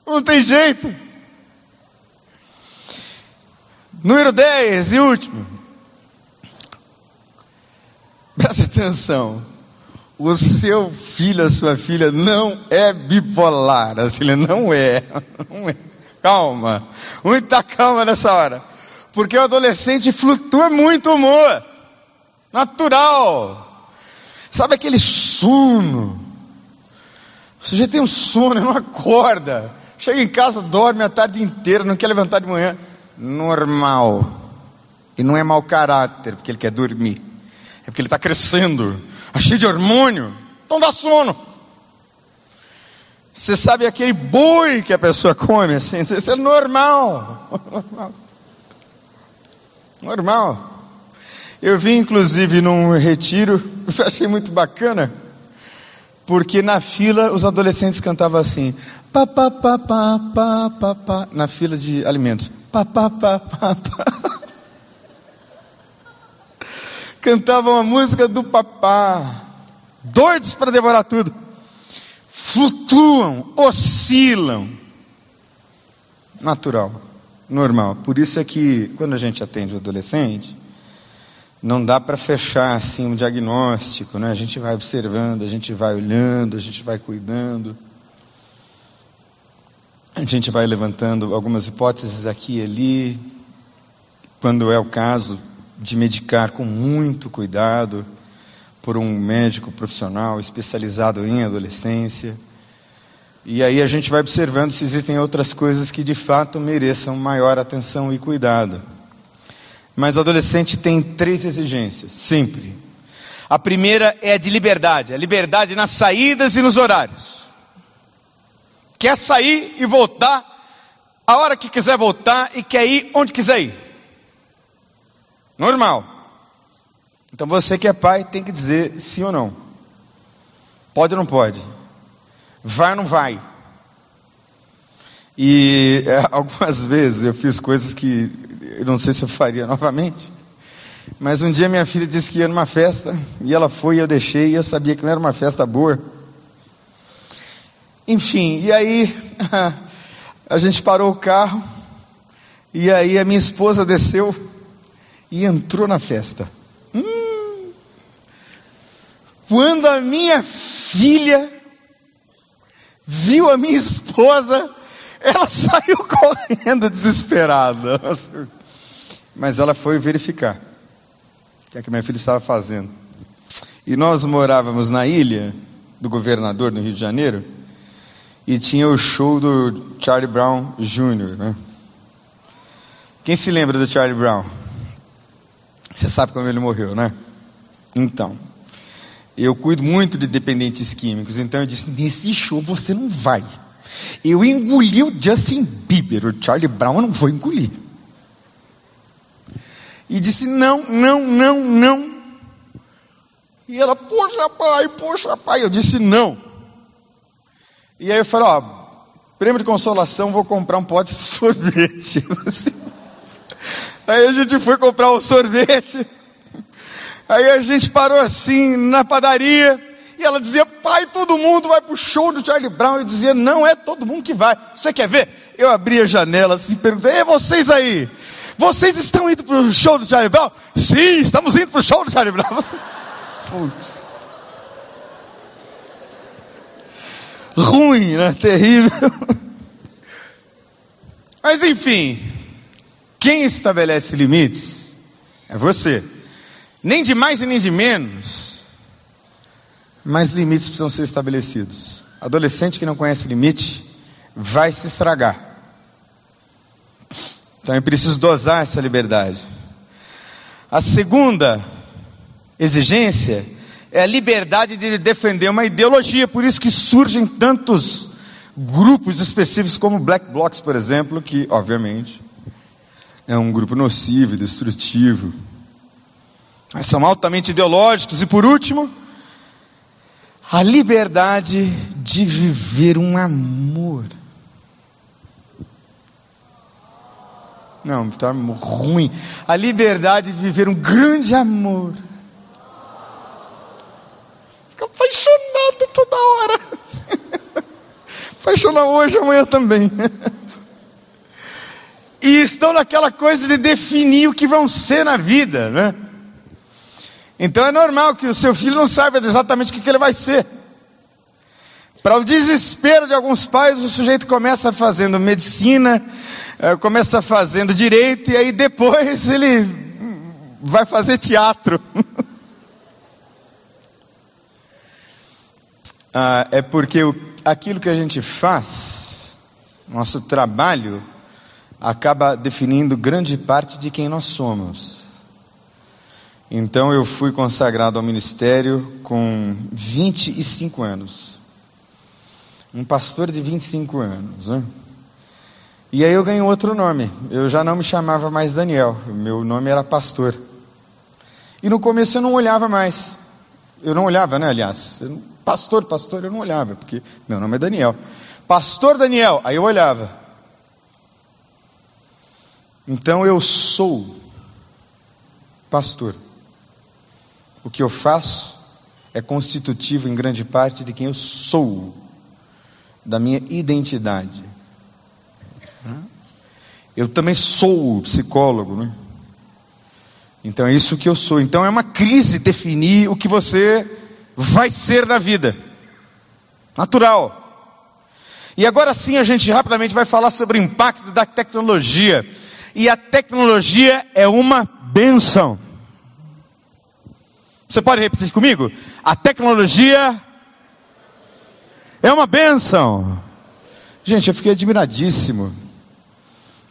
Não tem jeito. Número 10 e último. Preste atenção. O seu filho, a sua filha não é bipolar. Assim, não é. Não é. Calma. Muita calma nessa hora. Porque o adolescente flutua muito humor. Natural. Sabe aquele sono? O sujeito tem um sono, não acorda. Chega em casa, dorme a tarde inteira, não quer levantar de manhã. Normal. E não é mau caráter, porque ele quer dormir. É porque ele está crescendo. Está cheio de hormônio. Então dá sono. Você sabe aquele boi que a pessoa come assim? Isso é normal. Normal. Normal. Eu vi inclusive num retiro, achei muito bacana porque na fila os adolescentes cantavam assim, pa pa pa pa pa pa, pa na fila de alimentos, pa pa pa pa, pa. Cantavam a música do papá, doidos para devorar tudo, flutuam, oscilam, natural, normal. Por isso é que quando a gente atende o adolescente não dá para fechar assim um diagnóstico, né? A gente vai observando, a gente vai olhando, a gente vai cuidando. A gente vai levantando algumas hipóteses aqui e ali, quando é o caso de medicar com muito cuidado por um médico profissional especializado em adolescência. E aí a gente vai observando se existem outras coisas que de fato mereçam maior atenção e cuidado. Mas o adolescente tem três exigências, sempre. A primeira é a de liberdade, a liberdade nas saídas e nos horários. Quer sair e voltar a hora que quiser voltar e quer ir onde quiser ir. Normal. Então você que é pai tem que dizer sim ou não. Pode ou não pode? Vai ou não vai? E é, algumas vezes eu fiz coisas que eu não sei se eu faria novamente. Mas um dia minha filha disse que ia numa festa, e ela foi, e eu deixei, e eu sabia que não era uma festa boa. Enfim, e aí a gente parou o carro, e aí a minha esposa desceu e entrou na festa. Hum, quando a minha filha viu a minha esposa, ela saiu correndo desesperada. Mas ela foi verificar o que, é que minha filha estava fazendo. E nós morávamos na ilha do governador no Rio de Janeiro e tinha o show do Charlie Brown Jr. Né? Quem se lembra do Charlie Brown? Você sabe como ele morreu, né? Então, eu cuido muito de dependentes químicos, então eu disse: nesse show você não vai. Eu engoli o Justin Bieber, o Charlie Brown eu não vou engolir. E disse: não, não, não, não. E ela, poxa pai, poxa pai. Eu disse: não. E aí eu falei: ó, prêmio de consolação, vou comprar um pote de sorvete. Aí a gente foi comprar um sorvete. Aí a gente parou assim na padaria. E ela dizia, pai, todo mundo vai pro show do Charlie Brown. Eu dizia, não é todo mundo que vai. Você quer ver? Eu abri a janela assim, perguntei, e vocês aí? Vocês estão indo pro show do Charlie Brown? Sim, estamos indo pro show do Charlie Brown. Putz. Ruim, né? Terrível. Mas enfim, quem estabelece limites é você. Nem de mais e nem de menos mas limites precisam ser estabelecidos. Adolescente que não conhece limite vai se estragar. Então é preciso dosar essa liberdade. A segunda exigência é a liberdade de defender uma ideologia, por isso que surgem tantos grupos específicos como Black Blocs, por exemplo, que obviamente é um grupo nocivo e destrutivo. Mas são altamente ideológicos e por último, a liberdade de viver um amor. Não, está ruim. A liberdade de viver um grande amor. Fica apaixonado toda hora. Apaixona hoje, amanhã também. E estão naquela coisa de definir o que vão ser na vida, né? Então é normal que o seu filho não saiba exatamente o que, ele vai ser. Para o desespero de alguns pais, o sujeito começa fazendo medicina, eh, começa fazendo direito, e aí depois ele vai fazer teatro. ah, é porque o, aquilo que a gente faz, nosso trabalho, acaba definindo grande parte de quem nós somos. Então eu fui consagrado ao ministério com 25 anos. Um pastor de 25 anos, né? E aí eu ganhei outro nome. Eu já não me chamava mais Daniel, meu nome era pastor. E no começo eu não olhava mais. Eu não olhava, né, aliás. Pastor, pastor, eu não olhava, porque meu nome é Daniel. Pastor Daniel, aí eu olhava. Então eu sou pastor. O que eu faço é constitutivo em grande parte de quem eu sou, da minha identidade. Eu também sou psicólogo, né? Então é isso que eu sou. Então é uma crise definir o que você vai ser na vida. Natural. E agora sim a gente rapidamente vai falar sobre o impacto da tecnologia. E a tecnologia é uma benção. Você pode repetir comigo? A tecnologia é uma benção. Gente, eu fiquei admiradíssimo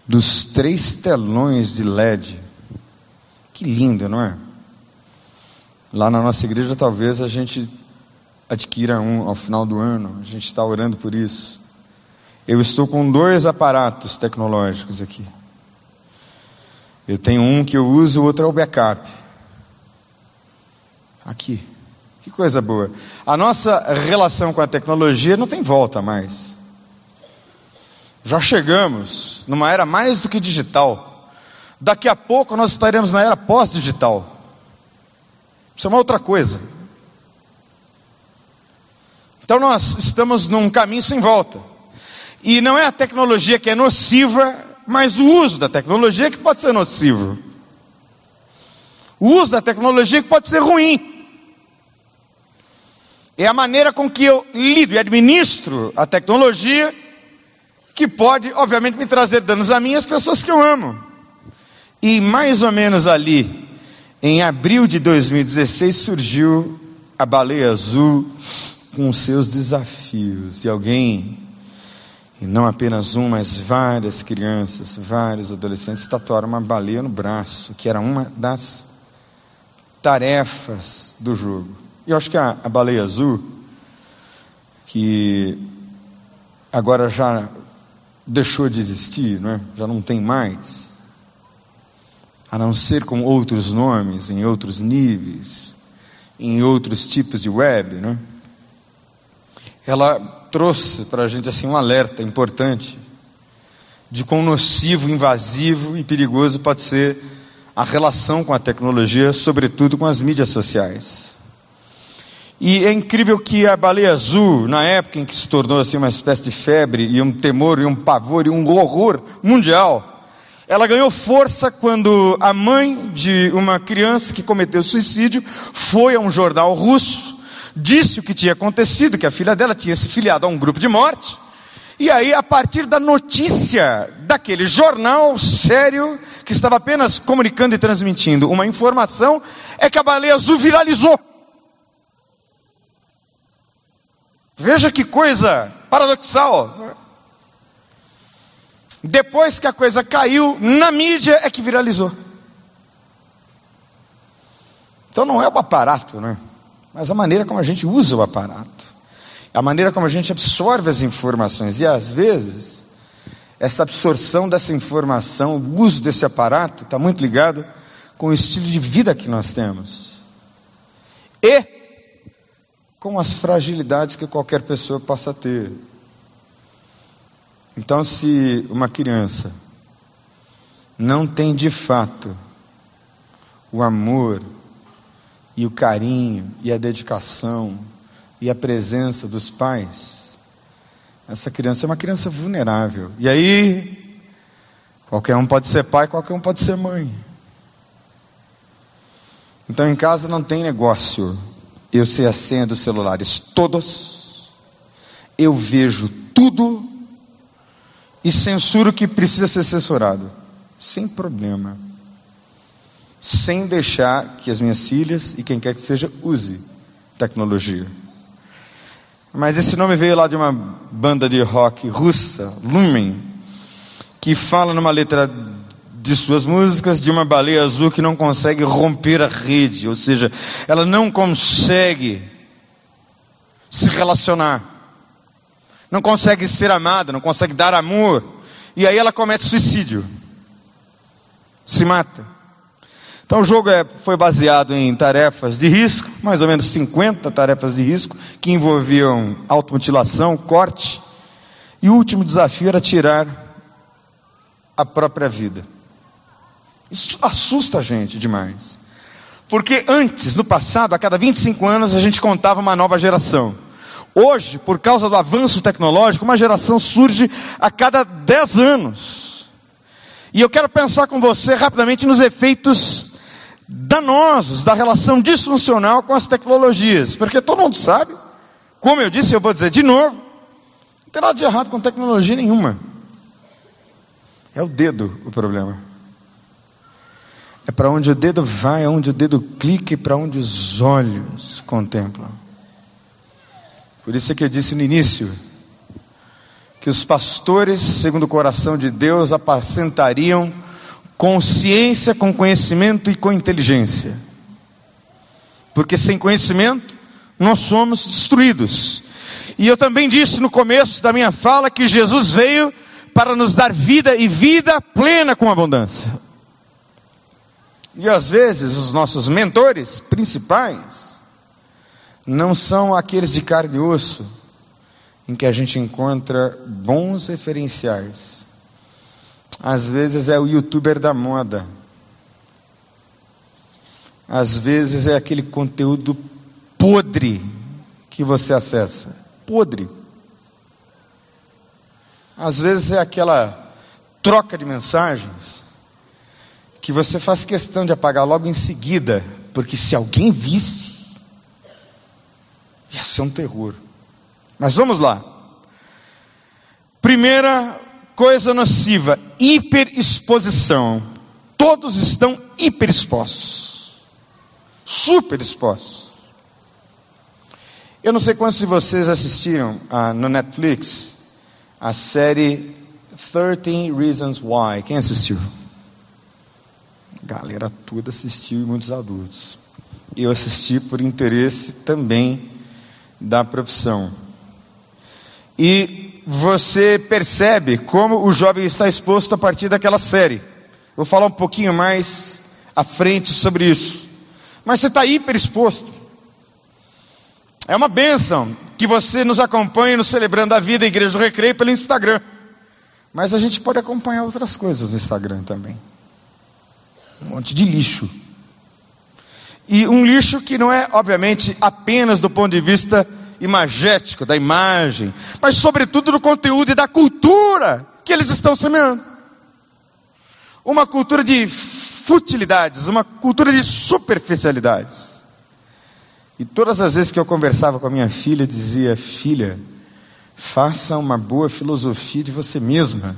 dos três telões de LED. Que lindo, não é? Lá na nossa igreja, talvez a gente adquira um ao final do ano. A gente está orando por isso. Eu estou com dois aparatos tecnológicos aqui. Eu tenho um que eu uso, o outro é o backup. Aqui. Que coisa boa. A nossa relação com a tecnologia não tem volta mais. Já chegamos numa era mais do que digital. Daqui a pouco nós estaremos na era pós-digital. Isso é uma outra coisa. Então nós estamos num caminho sem volta. E não é a tecnologia que é nociva, mas o uso da tecnologia que pode ser nocivo. O uso da tecnologia que pode ser ruim. É a maneira com que eu lido e administro a tecnologia que pode, obviamente, me trazer danos a mim e as pessoas que eu amo. E mais ou menos ali, em abril de 2016, surgiu a baleia azul com seus desafios. E alguém, e não apenas um, mas várias crianças, vários adolescentes, tatuaram uma baleia no braço, que era uma das tarefas do jogo. E eu acho que a, a baleia azul, que agora já deixou de existir, não é? já não tem mais, a não ser com outros nomes, em outros níveis, em outros tipos de web, não é? ela trouxe para a gente assim um alerta importante de quão nocivo, invasivo e perigoso pode ser a relação com a tecnologia, sobretudo com as mídias sociais. E é incrível que a baleia azul, na época em que se tornou assim uma espécie de febre e um temor e um pavor e um horror mundial, ela ganhou força quando a mãe de uma criança que cometeu suicídio foi a um jornal russo, disse o que tinha acontecido, que a filha dela tinha se filiado a um grupo de morte, e aí, a partir da notícia daquele jornal sério, que estava apenas comunicando e transmitindo uma informação, é que a baleia azul viralizou. Veja que coisa paradoxal. Depois que a coisa caiu na mídia, é que viralizou. Então não é o aparato, né? Mas a maneira como a gente usa o aparato a maneira como a gente absorve as informações. E às vezes, essa absorção dessa informação, o uso desse aparato, está muito ligado com o estilo de vida que nós temos. E com as fragilidades que qualquer pessoa possa ter. Então, se uma criança não tem de fato o amor e o carinho e a dedicação e a presença dos pais, essa criança é uma criança vulnerável. E aí, qualquer um pode ser pai, qualquer um pode ser mãe. Então em casa não tem negócio. Eu sei a senha dos celulares todos, eu vejo tudo e censuro o que precisa ser censurado, sem problema, sem deixar que as minhas filhas e quem quer que seja use tecnologia. Mas esse nome veio lá de uma banda de rock russa, Lumen, que fala numa letra de suas músicas de uma baleia azul que não consegue romper a rede, ou seja, ela não consegue se relacionar, não consegue ser amada, não consegue dar amor, e aí ela comete suicídio, se mata. Então o jogo é, foi baseado em tarefas de risco, mais ou menos 50 tarefas de risco, que envolviam automutilação, corte, e o último desafio era tirar a própria vida. Isso assusta a gente demais. Porque antes, no passado, a cada 25 anos, a gente contava uma nova geração. Hoje, por causa do avanço tecnológico, uma geração surge a cada 10 anos. E eu quero pensar com você rapidamente nos efeitos danosos da relação disfuncional com as tecnologias, porque todo mundo sabe, como eu disse, eu vou dizer de novo, não tem nada de errado com tecnologia nenhuma. É o dedo o problema. É para onde o dedo vai, é onde o dedo clica e para onde os olhos contemplam. Por isso é que eu disse no início que os pastores, segundo o coração de Deus, apacentariam Consciência com conhecimento e com inteligência. Porque sem conhecimento nós somos destruídos. E eu também disse no começo da minha fala que Jesus veio para nos dar vida e vida plena com abundância. E às vezes os nossos mentores principais não são aqueles de carne e osso, em que a gente encontra bons referenciais às vezes é o youtuber da moda. Às vezes é aquele conteúdo podre que você acessa. podre. Às vezes é aquela troca de mensagens que você faz questão de apagar logo em seguida, porque se alguém visse, ia ser um terror. Mas vamos lá. Primeira coisa nociva: hiperexposição. Todos estão hiperexpostos, super expostos. Eu não sei quantos de vocês assistiram ah, no Netflix a série 13 Reasons Why. Quem assistiu? galera toda assistiu e muitos adultos. Eu assisti por interesse também da profissão. E você percebe como o jovem está exposto a partir daquela série. Vou falar um pouquinho mais à frente sobre isso. Mas você está hiper exposto. É uma bênção que você nos acompanhe no Celebrando a Vida, Igreja do Recreio, pelo Instagram. Mas a gente pode acompanhar outras coisas no Instagram também. Um monte de lixo. E um lixo que não é, obviamente, apenas do ponto de vista imagético, da imagem, mas sobretudo do conteúdo e da cultura que eles estão semeando. Uma cultura de futilidades, uma cultura de superficialidades. E todas as vezes que eu conversava com a minha filha, eu dizia: Filha, faça uma boa filosofia de você mesma.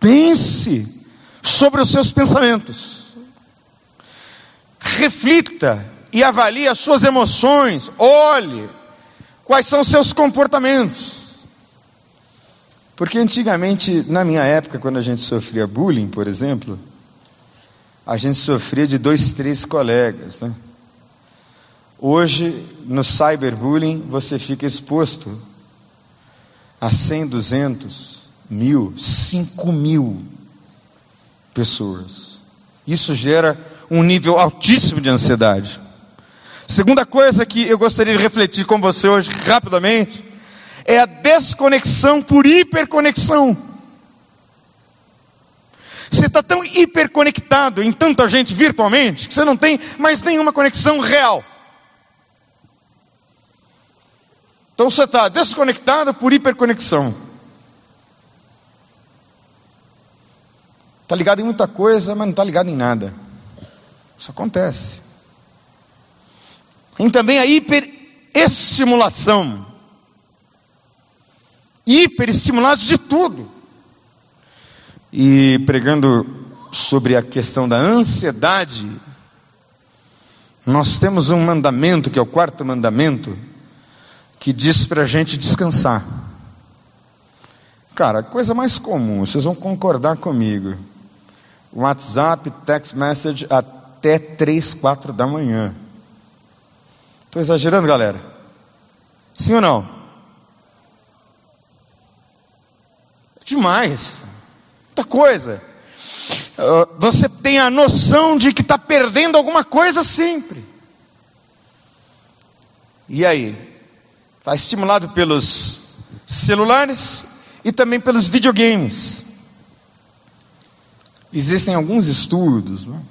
Pense sobre os seus pensamentos. Reflita e avalie as suas emoções. Olhe quais são seus comportamentos. Porque antigamente, na minha época, quando a gente sofria bullying, por exemplo, a gente sofria de dois, três colegas. Né? Hoje, no cyberbullying, você fica exposto a 100, 200, mil, 5 mil pessoas. Isso gera um nível altíssimo de ansiedade. Segunda coisa que eu gostaria de refletir com você hoje, rapidamente, é a desconexão por hiperconexão. Você está tão hiperconectado em tanta gente virtualmente que você não tem mais nenhuma conexão real. Então você está desconectado por hiperconexão. Está ligado em muita coisa, mas não está ligado em nada. Isso acontece. Tem também a hiperestimulação. Hiperestimulados de tudo. E pregando sobre a questão da ansiedade, nós temos um mandamento, que é o quarto mandamento, que diz para a gente descansar. Cara, coisa mais comum, vocês vão concordar comigo. WhatsApp, text message até 3, 4 da manhã. Estou exagerando, galera? Sim ou não? Demais. Muita coisa. Ah, você tem a noção de que está perdendo alguma coisa sempre. E aí? Está estimulado pelos celulares e também pelos videogames. Existem alguns estudos, né?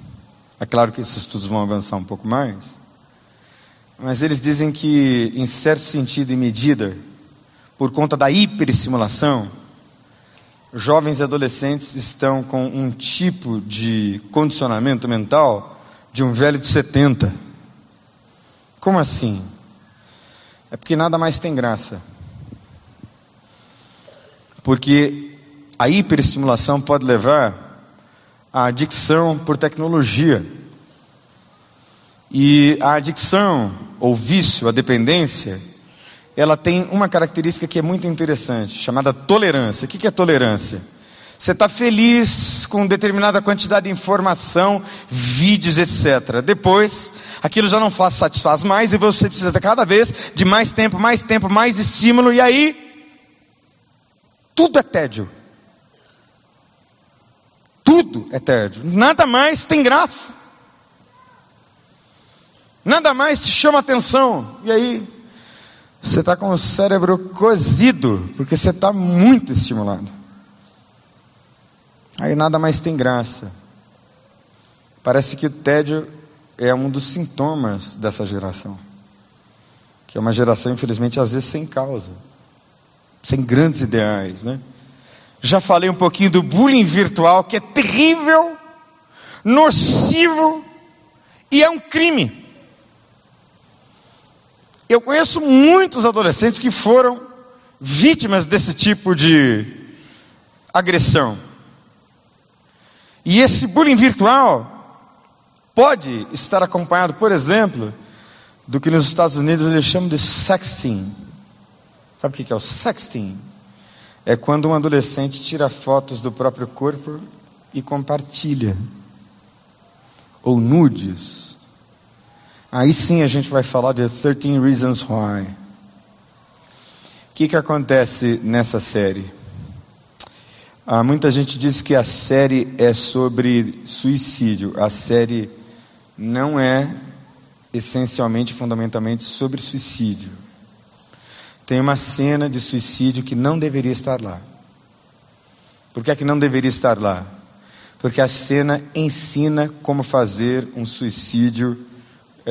é claro que esses estudos vão avançar um pouco mais, mas eles dizem que, em certo sentido e medida, por conta da hiperestimulação, jovens e adolescentes estão com um tipo de condicionamento mental de um velho de 70. Como assim? É porque nada mais tem graça. Porque a hiperestimulação pode levar a adicção por tecnologia. E a adicção, ou vício, a dependência, ela tem uma característica que é muito interessante, chamada tolerância. O que é tolerância? Você está feliz com determinada quantidade de informação, vídeos, etc. Depois, aquilo já não faz, satisfaz mais e você precisa cada vez de mais tempo, mais tempo, mais estímulo, e aí, tudo é tédio tudo é tédio, nada mais tem graça, nada mais te chama atenção, e aí você está com o cérebro cozido, porque você está muito estimulado, aí nada mais tem graça, parece que o tédio é um dos sintomas dessa geração. que é uma geração, infelizmente, às vezes sem causa, sem grandes ideais, né? Já falei um pouquinho do bullying virtual, que é terrível, nocivo e é um crime. Eu conheço muitos adolescentes que foram vítimas desse tipo de agressão. E esse bullying virtual pode estar acompanhado, por exemplo, do que nos Estados Unidos eles chamam de sexting. Sabe o que é o sexting? É quando um adolescente tira fotos do próprio corpo e compartilha. Ou nudes. Aí sim a gente vai falar de 13 Reasons Why. O que, que acontece nessa série? Ah, muita gente diz que a série é sobre suicídio. A série não é essencialmente, fundamentalmente sobre suicídio. Tem uma cena de suicídio que não deveria estar lá. Por que é que não deveria estar lá? Porque a cena ensina como fazer um suicídio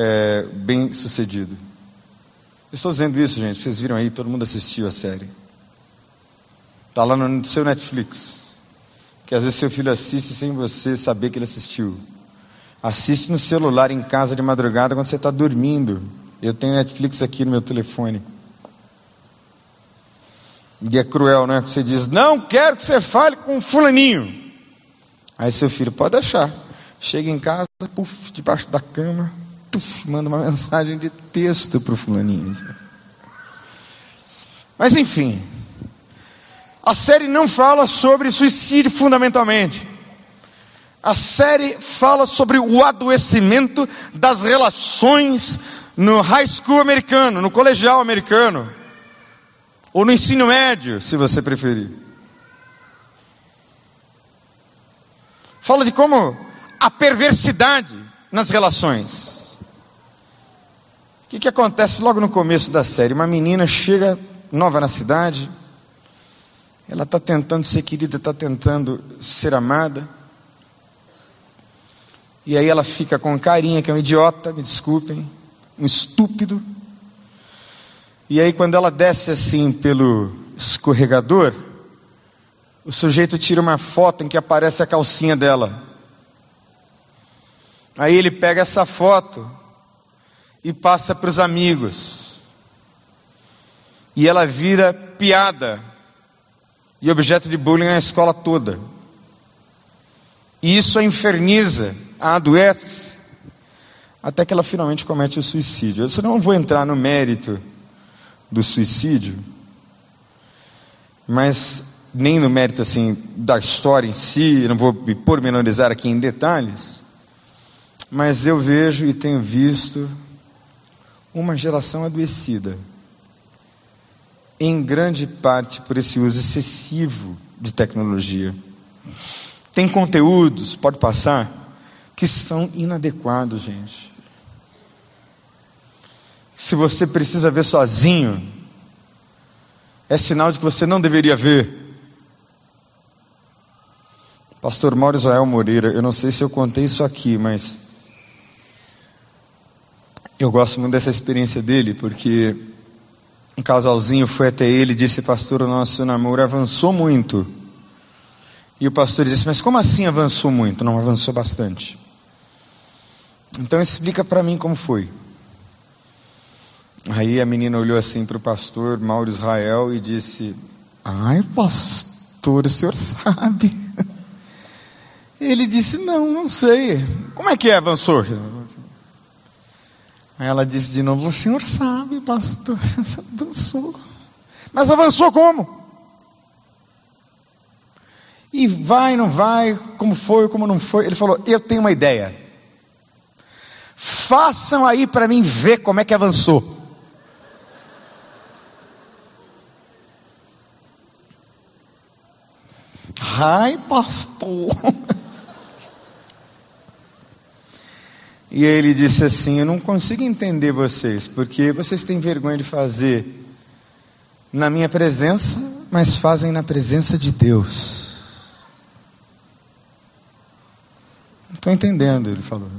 é, bem sucedido. estou dizendo isso, gente, vocês viram aí, todo mundo assistiu a série. Está lá no seu Netflix. Que às vezes seu filho assiste sem você saber que ele assistiu. Assiste no celular em casa de madrugada quando você está dormindo. Eu tenho Netflix aqui no meu telefone. E é cruel, né? Você diz, não quero que você fale com fulaninho. Aí seu filho, pode deixar. Chega em casa, puf, debaixo da cama, manda uma mensagem de texto para o fulaninho. Mas enfim, a série não fala sobre suicídio fundamentalmente. A série fala sobre o adoecimento das relações no high school americano, no colegial americano, ou no ensino médio, se você preferir. Fala de como a perversidade nas relações. O que, que acontece logo no começo da série? Uma menina chega nova na cidade, ela está tentando ser querida, está tentando ser amada. E aí ela fica com carinha, que é um idiota, me desculpem, um estúpido. E aí quando ela desce assim pelo escorregador, o sujeito tira uma foto em que aparece a calcinha dela. Aí ele pega essa foto e passa para os amigos. E ela vira piada e objeto de bullying na escola toda. E isso a inferniza a adoece, até que ela finalmente comete o suicídio. Eu não vou entrar no mérito do suicídio, mas nem no mérito assim da história em si, não vou me pormenorizar aqui em detalhes, mas eu vejo e tenho visto uma geração adoecida, em grande parte por esse uso excessivo de tecnologia. Tem conteúdos, pode passar, que são inadequados, gente. Se você precisa ver sozinho, é sinal de que você não deveria ver. Pastor Mauro Israel Moreira, eu não sei se eu contei isso aqui, mas eu gosto muito dessa experiência dele, porque um casalzinho foi até ele e disse: Pastor, o nosso namoro avançou muito. E o pastor disse: Mas como assim avançou muito? Não, avançou bastante. Então explica para mim como foi. Aí a menina olhou assim para o pastor Mauro Israel e disse: Ai, pastor, o senhor sabe. Ele disse: Não, não sei. Como é que é, avançou? Aí ela disse de novo: O senhor sabe, pastor, avançou. Mas avançou como? E vai, não vai, como foi, como não foi. Ele falou: Eu tenho uma ideia. Façam aí para mim ver como é que avançou. Ai, pastor. E ele disse assim: Eu não consigo entender vocês, porque vocês têm vergonha de fazer na minha presença, mas fazem na presença de Deus. Não estou entendendo, ele falou.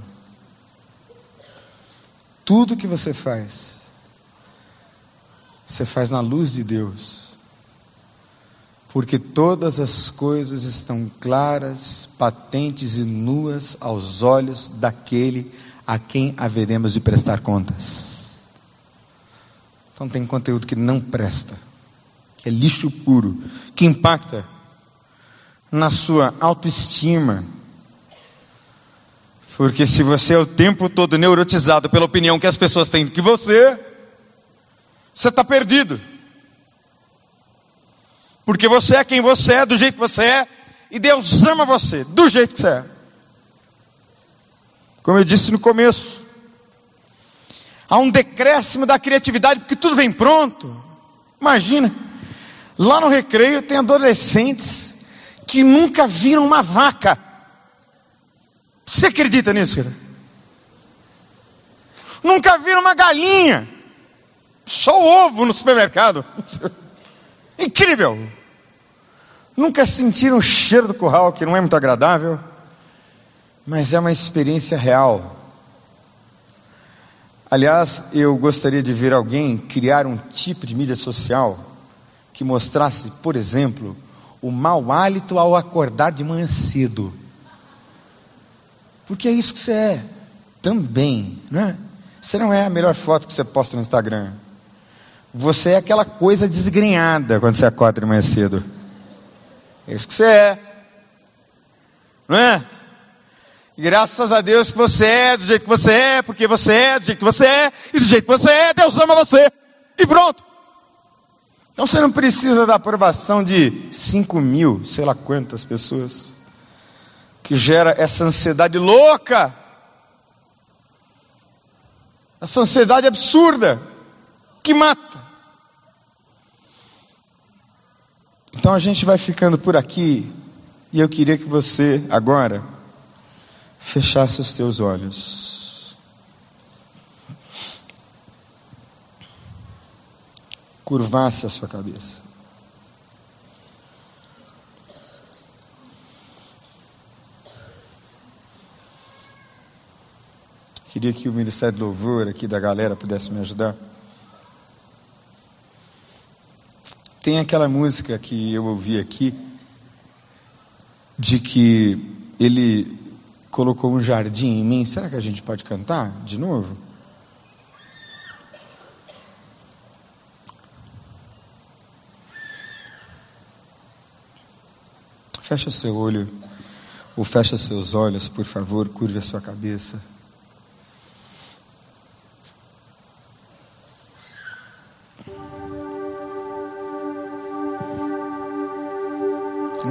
Tudo que você faz, você faz na luz de Deus. Porque todas as coisas estão claras, patentes e nuas aos olhos daquele a quem haveremos de prestar contas. Então tem conteúdo que não presta, que é lixo puro, que impacta na sua autoestima. Porque se você é o tempo todo neurotizado pela opinião que as pessoas têm de você, você está perdido. Porque você é quem você é, do jeito que você é, e Deus ama você, do jeito que você é. Como eu disse no começo, há um decréscimo da criatividade, porque tudo vem pronto. Imagina, lá no recreio tem adolescentes que nunca viram uma vaca. Você acredita nisso, cara? Nunca viram uma galinha. Só o ovo no supermercado. Incrível. Nunca sentiram o cheiro do curral, que não é muito agradável, mas é uma experiência real. Aliás, eu gostaria de ver alguém criar um tipo de mídia social que mostrasse, por exemplo, o mau hálito ao acordar de manhã cedo. Porque é isso que você é também, né? Você não é a melhor foto que você posta no Instagram. Você é aquela coisa desgrenhada quando você acorda de manhã cedo. É isso que você é. Não é? E graças a Deus que você é do jeito que você é, porque você é do jeito que você é, e do jeito que você é, Deus ama você. E pronto. Então você não precisa da aprovação de 5 mil, sei lá quantas pessoas, que gera essa ansiedade louca, essa ansiedade absurda, que mata. Então a gente vai ficando por aqui, e eu queria que você agora fechasse os teus olhos. curvasse a sua cabeça. Queria que o Ministério de Louvor aqui da galera pudesse me ajudar. Tem aquela música que eu ouvi aqui, de que ele colocou um jardim em mim. Será que a gente pode cantar de novo? Fecha seu olho, ou fecha seus olhos, por favor, curve a sua cabeça.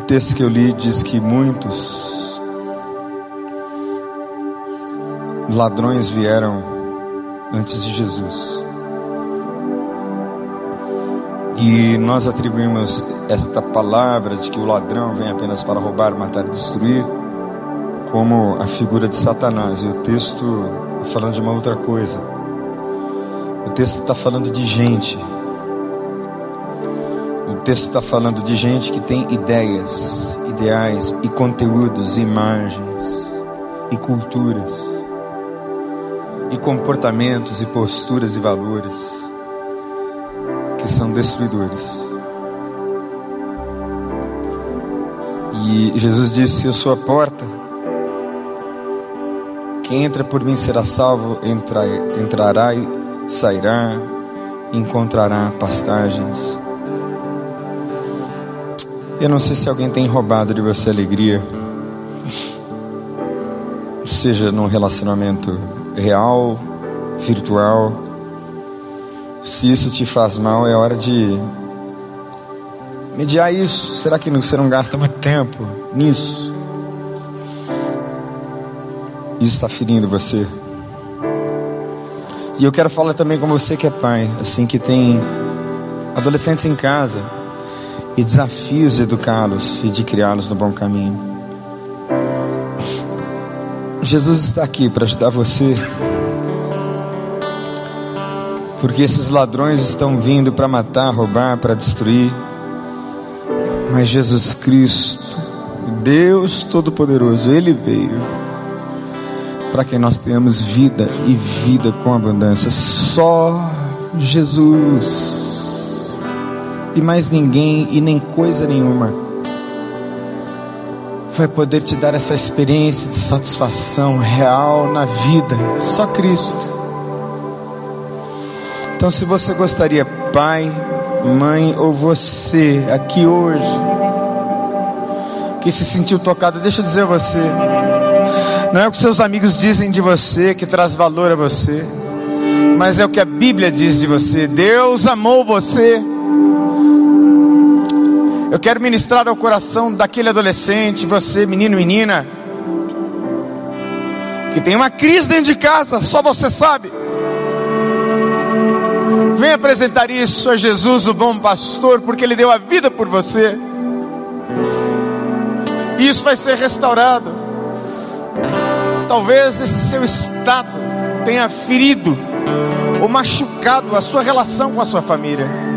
Texto que eu li diz que muitos ladrões vieram antes de Jesus. E nós atribuímos esta palavra de que o ladrão vem apenas para roubar, matar e destruir, como a figura de Satanás. E o texto está falando de uma outra coisa. O texto está falando de gente. Texto está falando de gente que tem ideias, ideais e conteúdos, imagens e culturas, e comportamentos e posturas e valores que são destruidores. E Jesus disse: Eu sou a porta. Quem entra por mim será salvo, entra, entrará e sairá, encontrará pastagens. Eu não sei se alguém tem roubado de você alegria, seja num relacionamento real, virtual se isso te faz mal, é hora de mediar isso. Será que você não gasta muito tempo nisso? Isso está ferindo você. E eu quero falar também com você que é pai, assim que tem adolescentes em casa e desafios de educá-los e de criá-los no bom caminho. Jesus está aqui para ajudar você porque esses ladrões estão vindo para matar, roubar, para destruir. Mas Jesus Cristo, Deus Todo-Poderoso, Ele veio para que nós tenhamos vida e vida com abundância. Só Jesus. E mais ninguém e nem coisa nenhuma vai poder te dar essa experiência de satisfação real na vida, só Cristo. Então, se você gostaria, pai, mãe ou você aqui hoje, que se sentiu tocado, deixa eu dizer a você, não é o que seus amigos dizem de você que traz valor a você, mas é o que a Bíblia diz de você. Deus amou você. Eu quero ministrar ao coração daquele adolescente, você, menino, menina, que tem uma crise dentro de casa, só você sabe. Vem apresentar isso a Jesus, o bom pastor, porque ele deu a vida por você. E isso vai ser restaurado. Talvez esse seu estado tenha ferido ou machucado a sua relação com a sua família.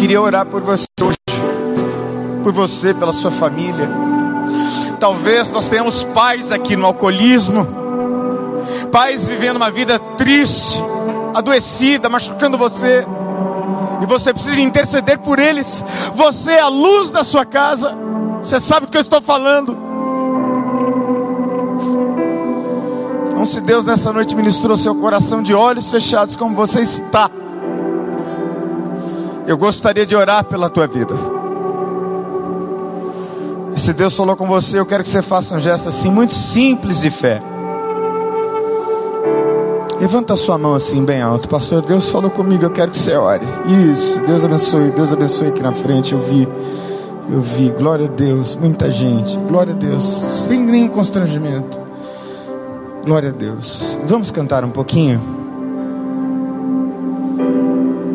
Queria orar por você hoje, por você, pela sua família. Talvez nós tenhamos pais aqui no alcoolismo pais vivendo uma vida triste, adoecida, machucando você, e você precisa interceder por eles. Você é a luz da sua casa, você sabe do que eu estou falando. Então, se Deus nessa noite ministrou seu coração de olhos fechados, como você está, eu gostaria de orar pela tua vida. E se Deus falou com você, eu quero que você faça um gesto assim, muito simples de fé. Levanta a sua mão assim, bem alto. Pastor, Deus falou comigo, eu quero que você ore. Isso, Deus abençoe, Deus abençoe aqui na frente. Eu vi, eu vi. Glória a Deus, muita gente. Glória a Deus, sem nenhum constrangimento. Glória a Deus. Vamos cantar um pouquinho?